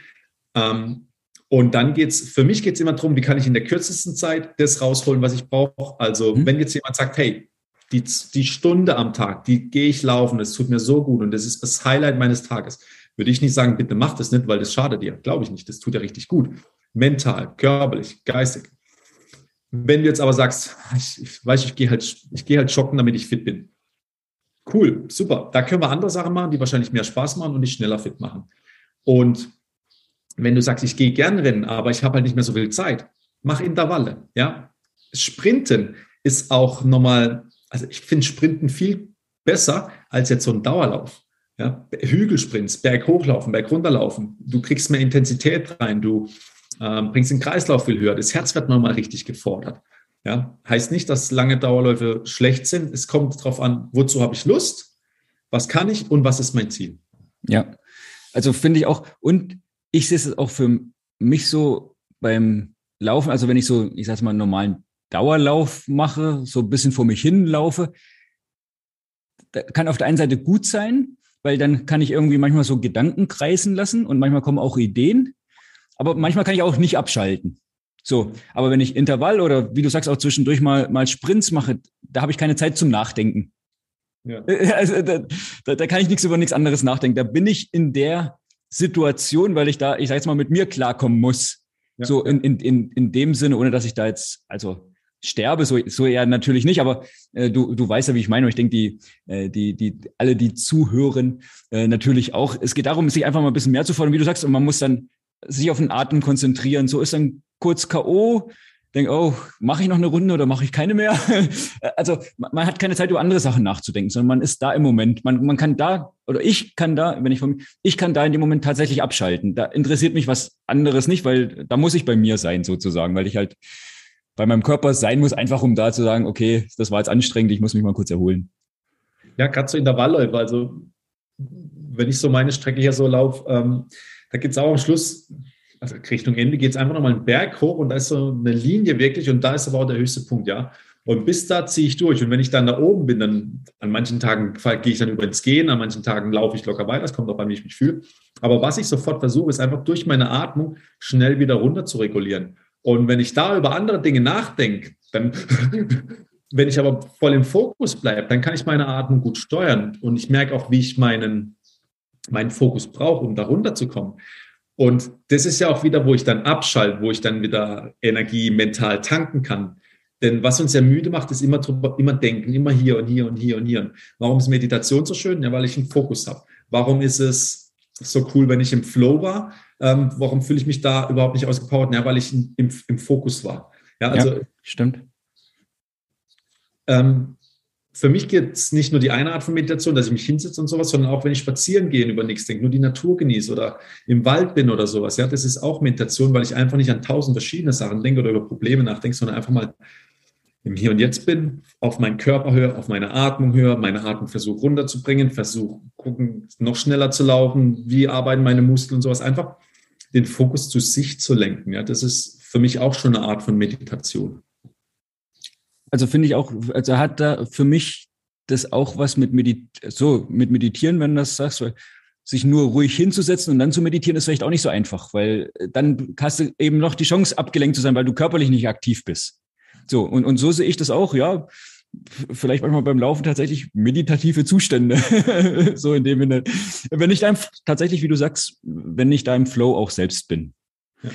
Ähm, und dann geht es, für mich geht es immer darum, wie kann ich in der kürzesten Zeit das rausholen, was ich brauche. Also, mhm. wenn jetzt jemand sagt, hey, die, die Stunde am Tag, die gehe ich laufen, das tut mir so gut und das ist das Highlight meines Tages, würde ich nicht sagen, bitte mach das nicht, weil das schadet dir. Glaube ich nicht. Das tut dir richtig gut. Mental, körperlich, geistig. Wenn du jetzt aber sagst, ich, ich weiß, ich gehe halt, ich gehe halt joggen, damit ich fit bin, Cool, super. Da können wir andere Sachen machen, die wahrscheinlich mehr Spaß machen und dich schneller fit machen. Und wenn du sagst, ich gehe gern rennen, aber ich habe halt nicht mehr so viel Zeit, mach Intervalle. Ja, Sprinten ist auch nochmal, also ich finde Sprinten viel besser als jetzt so ein Dauerlauf. Ja, Hügelsprints, Berg hochlaufen, Berg runterlaufen. Du kriegst mehr Intensität rein, du ähm, bringst den Kreislauf viel höher. Das Herz wird nochmal richtig gefordert. Ja, heißt nicht, dass lange Dauerläufe schlecht sind. Es kommt darauf an, wozu habe ich Lust, was kann ich und was ist mein Ziel. Ja, also finde ich auch, und ich sehe es auch für mich so beim Laufen, also wenn ich so, ich sage mal, einen normalen Dauerlauf mache, so ein bisschen vor mich hin laufe, kann auf der einen Seite gut sein, weil dann kann ich irgendwie manchmal so Gedanken kreisen lassen und manchmal kommen auch Ideen, aber manchmal kann ich auch nicht abschalten. So, aber wenn ich Intervall oder wie du sagst auch zwischendurch mal mal Sprints mache, da habe ich keine Zeit zum Nachdenken. Ja. Also, da, da, kann ich nichts über nichts anderes nachdenken. Da bin ich in der Situation, weil ich da, ich sag jetzt mal, mit mir klarkommen muss. Ja. So in, in, in, in dem Sinne, ohne dass ich da jetzt, also sterbe, so, so eher natürlich nicht, aber äh, du, du weißt ja, wie ich meine. Und ich denke, die, äh, die, die, alle, die zuhören, äh, natürlich auch. Es geht darum, sich einfach mal ein bisschen mehr zu fordern, wie du sagst, und man muss dann sich auf den Atem konzentrieren. So ist dann kurz K.O., denke, oh, mache ich noch eine Runde oder mache ich keine mehr? also man hat keine Zeit, über andere Sachen nachzudenken, sondern man ist da im Moment. Man, man kann da, oder ich kann da, wenn ich von ich kann da in dem Moment tatsächlich abschalten. Da interessiert mich was anderes nicht, weil da muss ich bei mir sein, sozusagen, weil ich halt bei meinem Körper sein muss, einfach um da zu sagen, okay, das war jetzt anstrengend, ich muss mich mal kurz erholen. Ja, gerade so Intervallläufe, also wenn ich so meine Strecke hier so laufe, ähm, da geht es auch am Schluss also Richtung Ende geht es einfach nochmal einen Berg hoch und da ist so eine Linie wirklich und da ist aber auch der höchste Punkt, ja. Und bis da ziehe ich durch. Und wenn ich dann da oben bin, dann an manchen Tagen gehe ich dann über ins Gehen, an manchen Tagen laufe ich locker weiter. Das kommt auch an, wie ich mich fühle. Aber was ich sofort versuche, ist einfach durch meine Atmung schnell wieder runter zu regulieren. Und wenn ich da über andere Dinge nachdenke, dann, wenn ich aber voll im Fokus bleibe, dann kann ich meine Atmung gut steuern. Und ich merke auch, wie ich meinen, meinen Fokus brauche, um da runterzukommen. Und das ist ja auch wieder, wo ich dann abschalte, wo ich dann wieder Energie mental tanken kann. Denn was uns ja müde macht, ist immer drüber, immer denken, immer hier und hier und hier und hier. Warum ist Meditation so schön? Ja, weil ich einen Fokus habe. Warum ist es so cool, wenn ich im Flow war? Ähm, warum fühle ich mich da überhaupt nicht ausgepowert? Ja, weil ich im, im Fokus war. Ja, also. Ja, stimmt. Ähm, für mich gibt es nicht nur die eine Art von Meditation, dass ich mich hinsetze und sowas, sondern auch wenn ich spazieren gehe und über nichts denke, nur die Natur genieße oder im Wald bin oder sowas. Ja, das ist auch Meditation, weil ich einfach nicht an tausend verschiedene Sachen denke oder über Probleme nachdenke, sondern einfach mal im Hier und Jetzt bin, auf meinen Körper höre, auf meine Atmung höre, meine Atmung versuche runterzubringen, versuche gucken, noch schneller zu laufen, wie arbeiten meine Muskeln und sowas. Einfach den Fokus zu sich zu lenken. Ja, das ist für mich auch schon eine Art von Meditation. Also finde ich auch, also hat da für mich das auch was mit Medit so mit Meditieren, wenn du das sagst, weil sich nur ruhig hinzusetzen und dann zu meditieren ist vielleicht auch nicht so einfach, weil dann hast du eben noch die Chance abgelenkt zu sein, weil du körperlich nicht aktiv bist. So und und so sehe ich das auch, ja. Vielleicht manchmal beim Laufen tatsächlich meditative Zustände. so in dem Sinne. Wenn ich da im, tatsächlich, wie du sagst, wenn ich da im Flow auch selbst bin. Ja.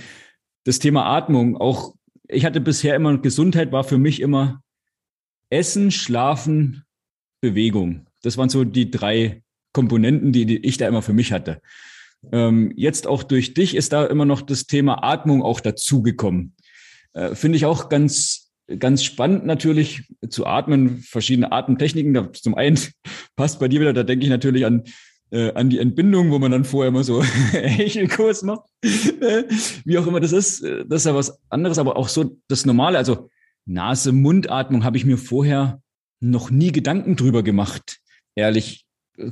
Das Thema Atmung, auch ich hatte bisher immer Gesundheit war für mich immer Essen, Schlafen, Bewegung. Das waren so die drei Komponenten, die, die ich da immer für mich hatte. Ähm, jetzt auch durch dich ist da immer noch das Thema Atmung auch dazugekommen. Äh, Finde ich auch ganz, ganz spannend natürlich zu atmen, verschiedene Atemtechniken. Zum einen passt bei dir wieder, da denke ich natürlich an, äh, an die Entbindung, wo man dann vorher immer so Hechelkurs macht. Wie auch immer das ist, äh, das ist ja was anderes, aber auch so das Normale, also Nase-Mundatmung habe ich mir vorher noch nie Gedanken drüber gemacht. Ehrlich,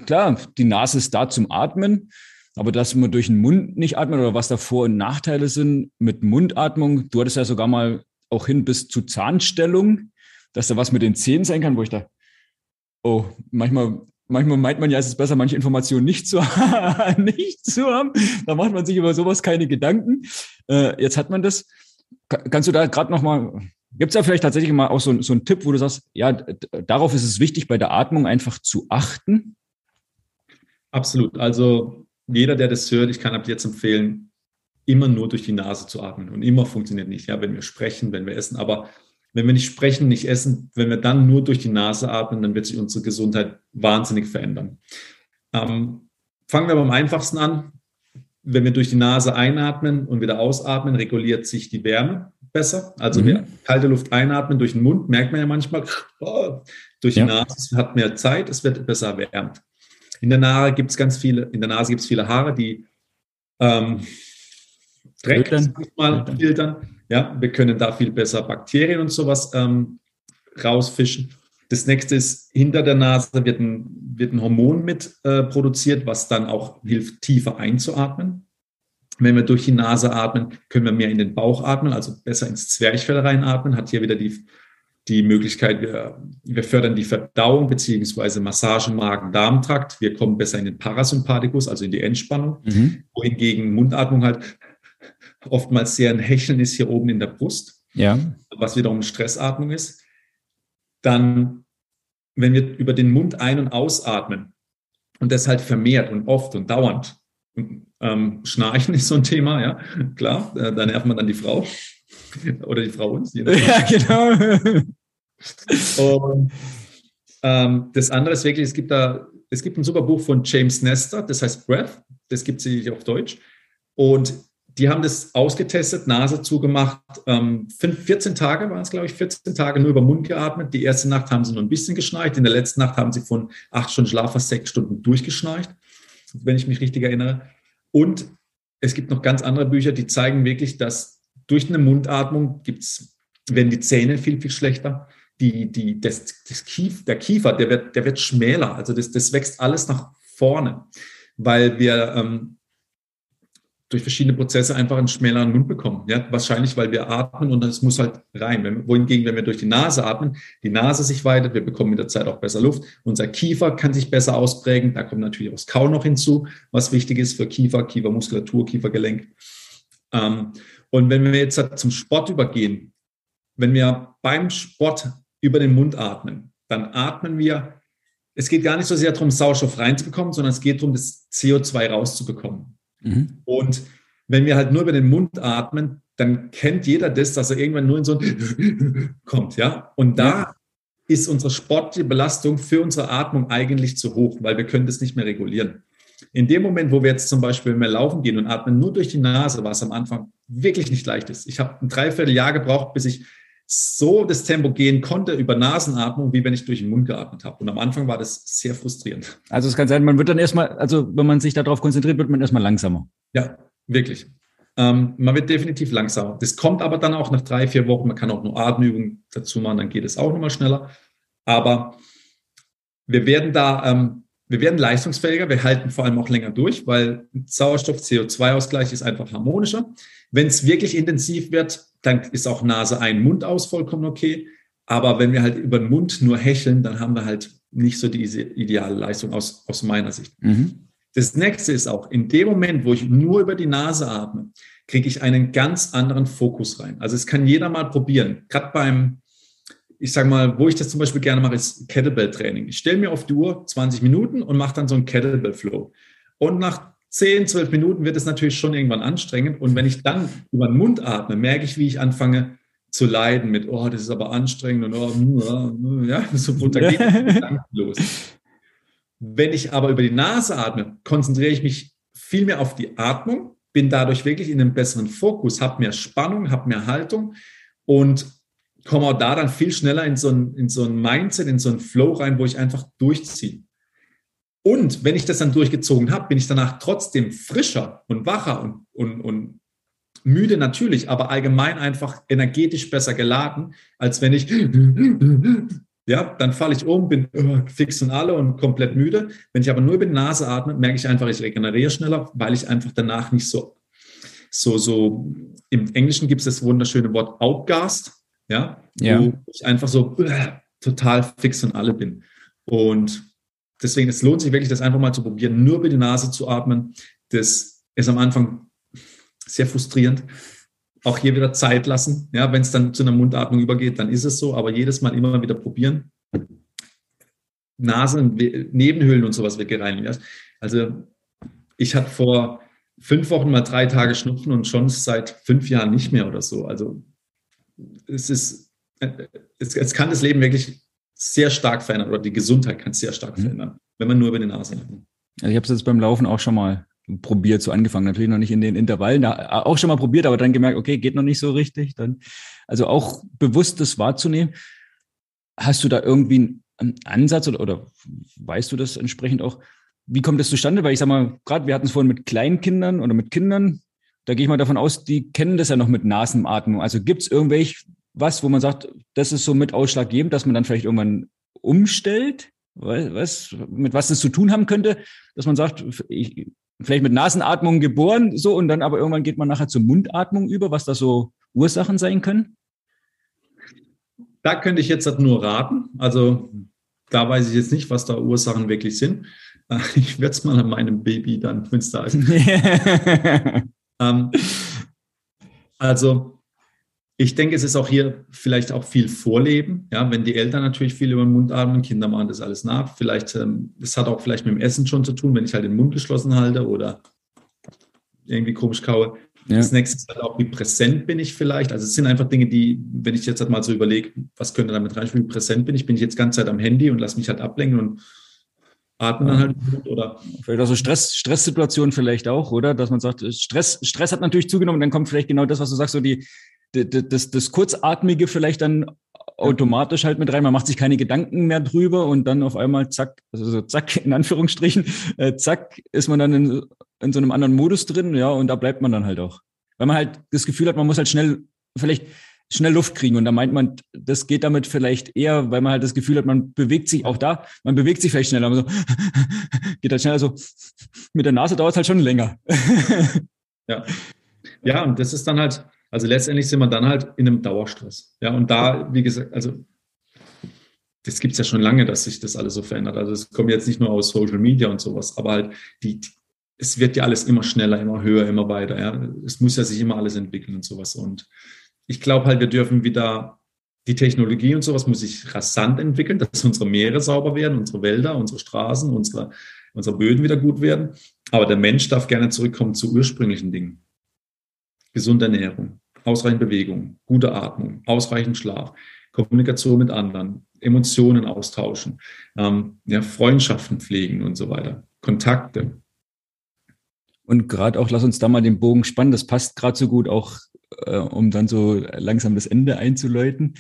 klar, die Nase ist da zum Atmen, aber dass man durch den Mund nicht atmet oder was da Vor- und Nachteile sind mit Mundatmung, du hattest ja sogar mal auch hin bis zu Zahnstellung, dass da was mit den Zähnen sein kann, wo ich da, oh, manchmal, manchmal meint man ja, es ist besser, manche Informationen nicht zu, nicht zu haben. Da macht man sich über sowas keine Gedanken. Äh, jetzt hat man das. Kannst du da gerade noch mal Gibt es da vielleicht tatsächlich mal auch so, so einen Tipp, wo du sagst, ja, darauf ist es wichtig, bei der Atmung einfach zu achten? Absolut. Also jeder, der das hört, ich kann ab jetzt empfehlen, immer nur durch die Nase zu atmen. Und immer funktioniert nicht, ja, wenn wir sprechen, wenn wir essen. Aber wenn wir nicht sprechen, nicht essen, wenn wir dann nur durch die Nase atmen, dann wird sich unsere Gesundheit wahnsinnig verändern. Ähm, fangen wir beim einfachsten an. Wenn wir durch die Nase einatmen und wieder ausatmen, reguliert sich die Wärme besser. Also mhm. wir kalte Luft einatmen durch den Mund, merkt man ja manchmal, oh, durch die ja. Nase, es hat mehr Zeit, es wird besser erwärmt. In der Nase gibt es ganz viele, in der Nase gibt es viele Haare, die ähm, Dreck mal filtern. Ja, wir können da viel besser Bakterien und sowas ähm, rausfischen. Das nächste ist, hinter der Nase wird ein, wird ein Hormon mit äh, produziert, was dann auch hilft, tiefer einzuatmen. Wenn wir durch die Nase atmen, können wir mehr in den Bauch atmen, also besser ins Zwerchfell reinatmen, hat hier wieder die, die Möglichkeit, wir, wir fördern die Verdauung beziehungsweise Massage Magen-Darm-Trakt. Wir kommen besser in den Parasympathikus, also in die Entspannung. Mhm. Wohingegen Mundatmung halt oftmals sehr ein Hecheln ist hier oben in der Brust, ja. was wiederum Stressatmung ist. Dann, wenn wir über den Mund ein- und ausatmen und das halt vermehrt und oft und dauernd, ähm, Schnarchen ist so ein Thema, ja, klar. Äh, da nervt man dann die Frau oder die Frau uns. Ja, genau. Und ähm, das andere ist wirklich, es gibt da, es gibt ein super Buch von James Nestor, das heißt Breath, das gibt es auf Deutsch. Und die haben das ausgetestet, Nase zugemacht. Ähm, 14 Tage waren es, glaube ich, 14 Tage nur über Mund geatmet. Die erste Nacht haben sie nur ein bisschen geschnarcht. In der letzten Nacht haben sie von acht Stunden Schlaf fast sechs Stunden durchgeschnarcht wenn ich mich richtig erinnere. Und es gibt noch ganz andere Bücher, die zeigen wirklich, dass durch eine Mundatmung gibt's, werden die Zähne viel, viel schlechter. Die, die, das, das Kief, der Kiefer, der wird, der wird schmäler. Also das, das wächst alles nach vorne, weil wir ähm, durch verschiedene Prozesse einfach einen schmäleren Mund bekommen. Ja, wahrscheinlich, weil wir atmen und es muss halt rein. Wenn, wohingegen, wenn wir durch die Nase atmen, die Nase sich weitet, wir bekommen mit der Zeit auch besser Luft. Unser Kiefer kann sich besser ausprägen. Da kommt natürlich auch das Kau noch hinzu, was wichtig ist für Kiefer, Kiefermuskulatur, Kiefergelenk. Ähm, und wenn wir jetzt halt zum Sport übergehen, wenn wir beim Sport über den Mund atmen, dann atmen wir, es geht gar nicht so sehr darum, Sauerstoff reinzubekommen, sondern es geht darum, das CO2 rauszubekommen. Mhm. Und wenn wir halt nur über den Mund atmen, dann kennt jeder das, dass er irgendwann nur in so ein kommt, ja. Und da ja. ist unsere sportliche Belastung für unsere Atmung eigentlich zu hoch, weil wir können das nicht mehr regulieren. In dem Moment, wo wir jetzt zum Beispiel mehr laufen gehen und atmen nur durch die Nase, was am Anfang wirklich nicht leicht ist. Ich habe ein Dreivierteljahr gebraucht, bis ich so das Tempo gehen konnte über Nasenatmung, wie wenn ich durch den Mund geatmet habe. Und am Anfang war das sehr frustrierend. Also es kann sein, man wird dann erstmal, also wenn man sich darauf konzentriert, wird man erstmal langsamer. Ja, wirklich. Ähm, man wird definitiv langsamer. Das kommt aber dann auch nach drei, vier Wochen. Man kann auch nur Atemübungen dazu machen, dann geht es auch nochmal schneller. Aber wir werden da, ähm, wir werden leistungsfähiger, wir halten vor allem auch länger durch, weil Sauerstoff-CO2-Ausgleich ist einfach harmonischer. Wenn es wirklich intensiv wird, dann ist auch Nase ein, Mund aus vollkommen okay. Aber wenn wir halt über den Mund nur hecheln, dann haben wir halt nicht so diese ideale Leistung aus, aus meiner Sicht. Mhm. Das nächste ist auch, in dem Moment, wo ich nur über die Nase atme, kriege ich einen ganz anderen Fokus rein. Also es kann jeder mal probieren. Gerade beim, ich sage mal, wo ich das zum Beispiel gerne mache, ist Kettlebell-Training. Ich stelle mir auf die Uhr 20 Minuten und mache dann so einen Kettlebell-Flow. Und nach 10, 12 Minuten wird es natürlich schon irgendwann anstrengend. Und wenn ich dann über den Mund atme, merke ich, wie ich anfange zu leiden mit, oh, das ist aber anstrengend und oh, ja, so runter geht los. Wenn ich aber über die Nase atme, konzentriere ich mich viel mehr auf die Atmung, bin dadurch wirklich in einem besseren Fokus, habe mehr Spannung, habe mehr Haltung und komme auch da dann viel schneller in so, ein, in so ein Mindset, in so einen Flow rein, wo ich einfach durchziehe. Und wenn ich das dann durchgezogen habe, bin ich danach trotzdem frischer und wacher und, und, und müde natürlich, aber allgemein einfach energetisch besser geladen, als wenn ich ja, dann falle ich um, bin uh, fix und alle und komplett müde. Wenn ich aber nur über die Nase atme, merke ich einfach, ich regeneriere schneller, weil ich einfach danach nicht so, so, so, im Englischen gibt es das wunderschöne Wort Outgast, ja, ja. wo ich einfach so uh, total fix und alle bin. Und deswegen, es lohnt sich wirklich, das einfach mal zu probieren, nur über die Nase zu atmen. Das ist am Anfang sehr frustrierend auch hier wieder Zeit lassen. Ja, wenn es dann zu einer Mundatmung übergeht, dann ist es so, aber jedes Mal immer wieder probieren. Nasen, Nebenhöhlen und sowas weggereinigen. Also ich hatte vor fünf Wochen mal drei Tage Schnupfen und schon seit fünf Jahren nicht mehr oder so. Also es ist, es, es kann das Leben wirklich sehr stark verändern oder die Gesundheit kann es sehr stark mhm. verändern, wenn man nur über die Nase atmet. Also ich habe es jetzt beim Laufen auch schon mal probiert, so angefangen. Natürlich noch nicht in den Intervallen, da, auch schon mal probiert, aber dann gemerkt, okay, geht noch nicht so richtig. Dann, also auch bewusst das wahrzunehmen. Hast du da irgendwie einen Ansatz oder, oder weißt du das entsprechend auch? Wie kommt das zustande? Weil ich sag mal, gerade wir hatten es vorhin mit Kleinkindern oder mit Kindern, da gehe ich mal davon aus, die kennen das ja noch mit Nasenatmung. Also gibt es irgendwelche was, wo man sagt, das ist so mit ausschlaggebend, dass man dann vielleicht irgendwann umstellt? Was, mit was das zu tun haben könnte, dass man sagt, ich, vielleicht mit Nasenatmung geboren, so, und dann aber irgendwann geht man nachher zur Mundatmung über, was da so Ursachen sein können? Da könnte ich jetzt halt nur raten. Also da weiß ich jetzt nicht, was da Ursachen wirklich sind. Ich werde es mal an meinem Baby dann, wenn es da ist. ähm, also ich denke, es ist auch hier vielleicht auch viel Vorleben. Ja, wenn die Eltern natürlich viel über den Mund atmen, Kinder machen das alles nach. Vielleicht, ähm, das hat auch vielleicht mit dem Essen schon zu tun, wenn ich halt den Mund geschlossen halte oder irgendwie komisch kaue. Ja. Das nächste ist halt auch, wie präsent bin ich vielleicht. Also es sind einfach Dinge, die, wenn ich jetzt halt mal so überlege, was könnte damit reinspielen, wie präsent bin ich, bin ich jetzt ganze Zeit am Handy und lasse mich halt ablenken und atme dann halt oder. Vielleicht auch so Stress, Stresssituationen vielleicht auch, oder? Dass man sagt, Stress, Stress hat natürlich zugenommen, dann kommt vielleicht genau das, was du sagst, so die, das, das Kurzatmige vielleicht dann automatisch halt mit rein. Man macht sich keine Gedanken mehr drüber und dann auf einmal zack, also so zack, in Anführungsstrichen, äh, zack, ist man dann in, in so einem anderen Modus drin, ja, und da bleibt man dann halt auch. Weil man halt das Gefühl hat, man muss halt schnell, vielleicht schnell Luft kriegen. Und da meint man, das geht damit vielleicht eher, weil man halt das Gefühl hat, man bewegt sich auch da, man bewegt sich vielleicht schneller, aber so, geht halt schneller so, mit der Nase dauert es halt schon länger. ja. Ja, und das ist dann halt, also letztendlich sind wir dann halt in einem Dauerstress. Ja, und da, wie gesagt, also das gibt es ja schon lange, dass sich das alles so verändert. Also es kommt jetzt nicht nur aus Social Media und sowas, aber halt die, es wird ja alles immer schneller, immer höher, immer weiter. Ja. Es muss ja sich immer alles entwickeln und sowas. Und ich glaube halt, wir dürfen wieder die Technologie und sowas muss sich rasant entwickeln, dass unsere Meere sauber werden, unsere Wälder, unsere Straßen, unsere, unsere Böden wieder gut werden. Aber der Mensch darf gerne zurückkommen zu ursprünglichen Dingen gesunde Ernährung, ausreichend Bewegung, gute Atmung, ausreichend Schlaf, Kommunikation mit anderen, Emotionen austauschen, ähm, ja, Freundschaften pflegen und so weiter, Kontakte. Und gerade auch, lass uns da mal den Bogen spannen, das passt gerade so gut auch, äh, um dann so langsam das Ende einzuläuten.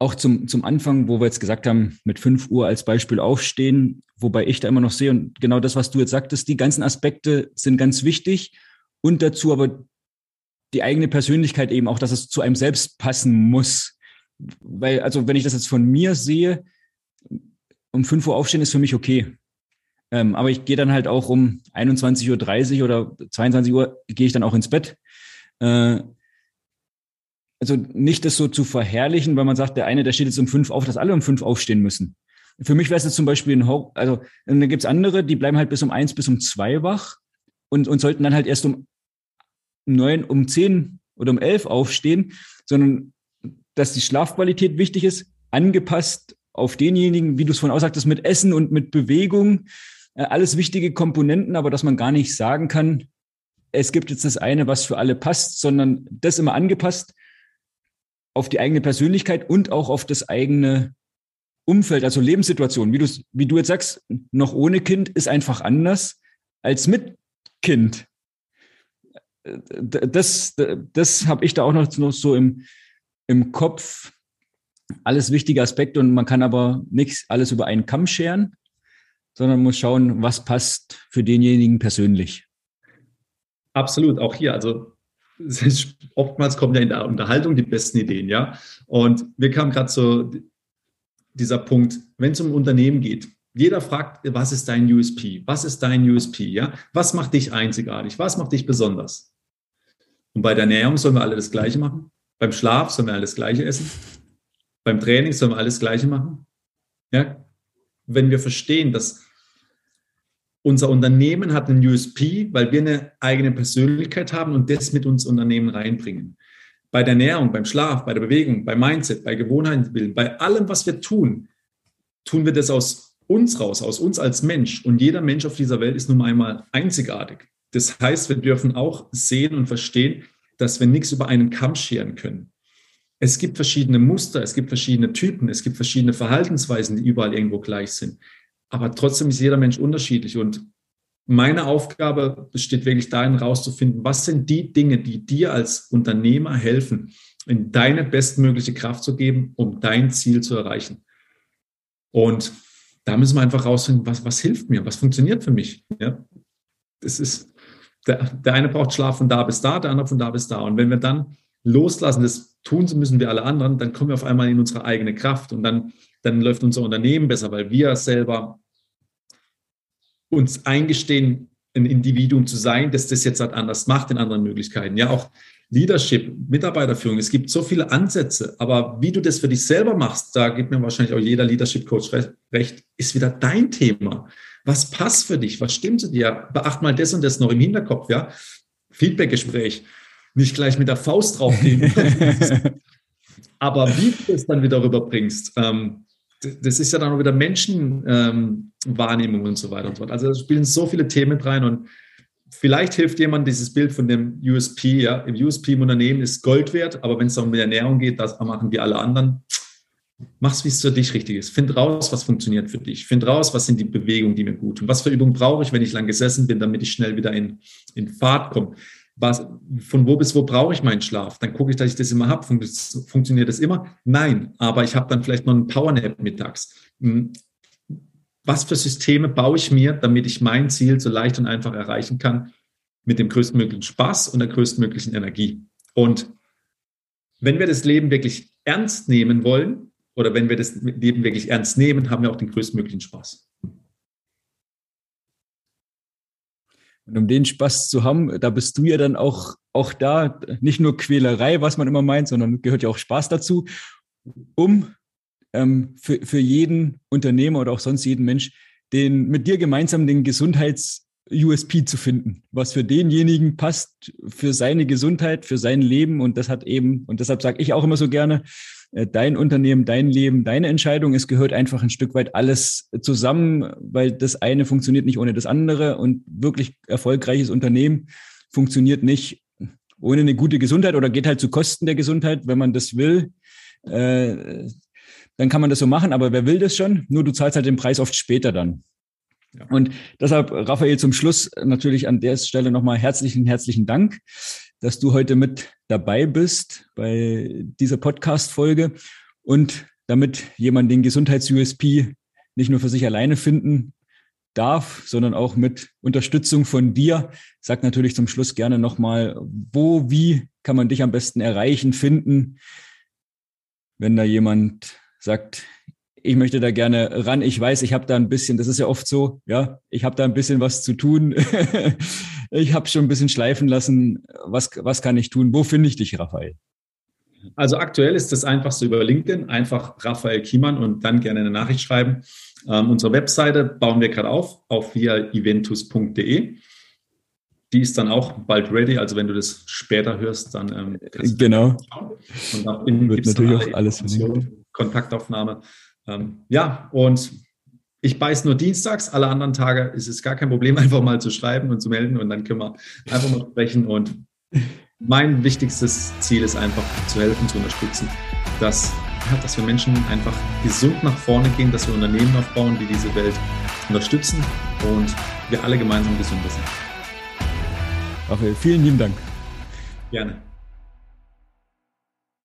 Auch zum, zum Anfang, wo wir jetzt gesagt haben, mit 5 Uhr als Beispiel aufstehen, wobei ich da immer noch sehe, und genau das, was du jetzt sagtest, die ganzen Aspekte sind ganz wichtig. Und dazu aber die eigene Persönlichkeit eben auch, dass es zu einem selbst passen muss. Weil, also wenn ich das jetzt von mir sehe, um 5 Uhr aufstehen ist für mich okay. Ähm, aber ich gehe dann halt auch um 21.30 Uhr oder 22 Uhr gehe ich dann auch ins Bett. Äh, also nicht das so zu verherrlichen, weil man sagt, der eine, der steht jetzt um fünf auf, dass alle um fünf aufstehen müssen. Für mich wäre es jetzt zum Beispiel ein Ho also dann gibt's andere, die bleiben halt bis um eins, bis um zwei wach und, und sollten dann halt erst um neun, um zehn oder um elf aufstehen, sondern dass die Schlafqualität wichtig ist, angepasst auf denjenigen, wie du es vorhin aussagtest, mit Essen und mit Bewegung, äh, alles wichtige Komponenten, aber dass man gar nicht sagen kann, es gibt jetzt das eine, was für alle passt, sondern das immer angepasst auf die eigene Persönlichkeit und auch auf das eigene Umfeld, also Lebenssituation. Wie wie du jetzt sagst, noch ohne Kind ist einfach anders als mit Kind. Das, das habe ich da auch noch, so im, im Kopf. Alles wichtige Aspekte und man kann aber nichts alles über einen Kamm scheren, sondern muss schauen, was passt für denjenigen persönlich. Absolut, auch hier. Also oftmals kommen ja in der Unterhaltung die besten Ideen, ja. Und wir kamen gerade so dieser Punkt, wenn es um Unternehmen geht, jeder fragt, was ist dein USP? Was ist dein USP? Ja? Was macht dich einzigartig? Was macht dich besonders? Und bei der Ernährung sollen wir alle das Gleiche machen. Beim Schlaf sollen wir alle das Gleiche essen. Beim Training sollen wir alles Gleiche machen. Ja? Wenn wir verstehen, dass unser Unternehmen hat einen USP, weil wir eine eigene Persönlichkeit haben und das mit uns Unternehmen reinbringen. Bei der Ernährung, beim Schlaf, bei der Bewegung, beim Mindset, bei Gewohnheitenbilden, bei allem, was wir tun, tun wir das aus uns raus, aus uns als Mensch. Und jeder Mensch auf dieser Welt ist nun einmal einzigartig. Das heißt, wir dürfen auch sehen und verstehen, dass wir nichts über einen Kamm scheren können. Es gibt verschiedene Muster, es gibt verschiedene Typen, es gibt verschiedene Verhaltensweisen, die überall irgendwo gleich sind. Aber trotzdem ist jeder Mensch unterschiedlich. Und meine Aufgabe besteht wirklich darin, herauszufinden, was sind die Dinge, die dir als Unternehmer helfen, in deine bestmögliche Kraft zu geben, um dein Ziel zu erreichen. Und da müssen wir einfach herausfinden, was, was hilft mir, was funktioniert für mich. Ja? Das ist, der, der eine braucht Schlaf von da bis da, der andere von da bis da. Und wenn wir dann loslassen, das tun müssen wir alle anderen, dann kommen wir auf einmal in unsere eigene Kraft und dann, dann läuft unser Unternehmen besser, weil wir selber uns eingestehen, ein Individuum zu sein, das das jetzt halt anders macht in anderen Möglichkeiten. Ja, auch Leadership, Mitarbeiterführung. Es gibt so viele Ansätze, aber wie du das für dich selber machst, da gibt mir wahrscheinlich auch jeder Leadership Coach recht, ist wieder dein Thema. Was passt für dich? Was stimmt zu dir? Beacht mal das und das noch im Hinterkopf, ja? Feedbackgespräch. Nicht gleich mit der Faust drauflegen. aber wie du es dann wieder rüberbringst, ähm, das ist ja dann auch wieder Menschenwahrnehmung ähm, und so weiter und so fort. Also da spielen so viele Themen rein und vielleicht hilft jemand dieses Bild von dem USP, ja, im USP im Unternehmen ist Gold wert, aber wenn es um die Ernährung geht, das machen die alle anderen. Mach's, wie es für dich richtig ist. Find raus, was funktioniert für dich. Find raus, was sind die Bewegungen, die mir gut tun. Was für Übungen brauche ich, wenn ich lang gesessen bin, damit ich schnell wieder in, in Fahrt komme was, von wo bis wo brauche ich meinen Schlaf? Dann gucke ich, dass ich das immer habe. Funktioniert das immer? Nein, aber ich habe dann vielleicht noch einen Powernap mittags. Hm. Was für Systeme baue ich mir, damit ich mein Ziel so leicht und einfach erreichen kann mit dem größtmöglichen Spaß und der größtmöglichen Energie? Und wenn wir das Leben wirklich ernst nehmen wollen oder wenn wir das Leben wirklich ernst nehmen, haben wir auch den größtmöglichen Spaß. Und um den Spaß zu haben, da bist du ja dann auch, auch da, nicht nur Quälerei, was man immer meint, sondern gehört ja auch Spaß dazu, um ähm, für, für jeden Unternehmer oder auch sonst jeden Mensch, den, mit dir gemeinsam den Gesundheits-USP zu finden, was für denjenigen passt, für seine Gesundheit, für sein Leben. Und das hat eben, und deshalb sage ich auch immer so gerne, äh, dein Unternehmen, dein Leben, deine Entscheidung. Es gehört einfach ein Stück weit alles zusammen, weil das eine funktioniert nicht ohne das andere und wirklich erfolgreiches Unternehmen funktioniert nicht ohne eine gute Gesundheit oder geht halt zu Kosten der Gesundheit, wenn man das will. Äh, dann kann man das so machen, aber wer will das schon? Nur du zahlst halt den Preis oft später dann. Und deshalb, Raphael, zum Schluss natürlich an der Stelle nochmal herzlichen, herzlichen Dank dass du heute mit dabei bist bei dieser Podcast-Folge und damit jemand den Gesundheits-USP nicht nur für sich alleine finden darf, sondern auch mit Unterstützung von dir. Sag natürlich zum Schluss gerne nochmal, wo, wie kann man dich am besten erreichen, finden, wenn da jemand sagt, ich möchte da gerne ran. Ich weiß, ich habe da ein bisschen, das ist ja oft so, ja, ich habe da ein bisschen was zu tun. ich habe schon ein bisschen schleifen lassen. Was, was kann ich tun? Wo finde ich dich, Raphael? Also aktuell ist das einfachste über LinkedIn, einfach Raphael Kiemann und dann gerne eine Nachricht schreiben. Ähm, unsere Webseite bauen wir gerade auf, auf via eventus.de. Die ist dann auch bald ready, also wenn du das später hörst, dann ähm, genau. Und auch innen wird natürlich auch alles Kontaktaufnahme. Ähm, ja, und ich beiß nur dienstags, alle anderen Tage ist es gar kein Problem, einfach mal zu schreiben und zu melden und dann können wir einfach mal sprechen. Und mein wichtigstes Ziel ist einfach zu helfen, zu unterstützen, dass, ja, dass wir Menschen einfach gesund nach vorne gehen, dass wir Unternehmen aufbauen, die diese Welt unterstützen und wir alle gemeinsam gesünder sind. Raphael, vielen lieben Dank. Gerne.